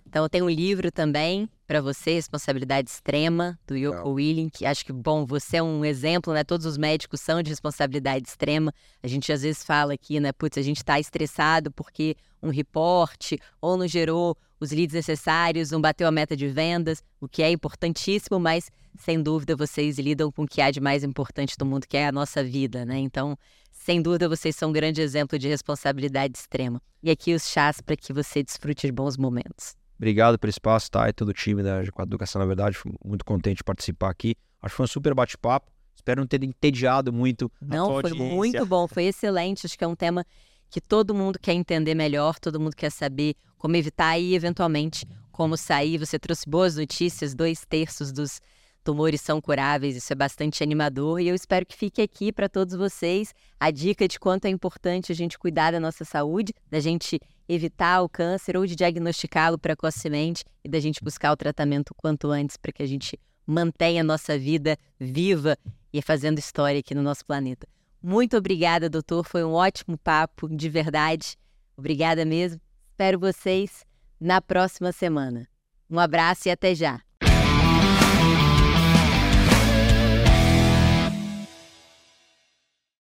Então tem um livro também para você, Responsabilidade Extrema, do Yoko. Willing, que acho que, bom, você é um exemplo, né? Todos os médicos são de responsabilidade extrema. A gente às vezes fala aqui, né? Putz, a gente está estressado porque um reporte ou não gerou os leads necessários, não bateu a meta de vendas, o que é importantíssimo, mas sem dúvida vocês lidam com o que há de mais importante do mundo, que é a nossa vida, né? Então, sem dúvida vocês são um grande exemplo de responsabilidade extrema. E aqui os chás para que você desfrute de bons momentos. Obrigado pelo espaço, tá? E todo o time da G4 Educação, na verdade, fui muito contente de participar aqui. Acho que foi um super bate-papo. Espero não ter entediado muito. Não, foi audiência. muito bom, foi excelente. Acho que é um tema que todo mundo quer entender melhor, todo mundo quer saber como evitar e, eventualmente, como sair. Você trouxe boas notícias, dois terços dos tumores são curáveis, isso é bastante animador e eu espero que fique aqui para todos vocês a dica de quanto é importante a gente cuidar da nossa saúde, da gente evitar o câncer ou de diagnosticá-lo precocemente e da gente buscar o tratamento quanto antes para que a gente mantenha a nossa vida viva e fazendo história aqui no nosso planeta. Muito obrigada, doutor. Foi um ótimo papo, de verdade. Obrigada mesmo. Espero vocês na próxima semana. Um abraço e até já.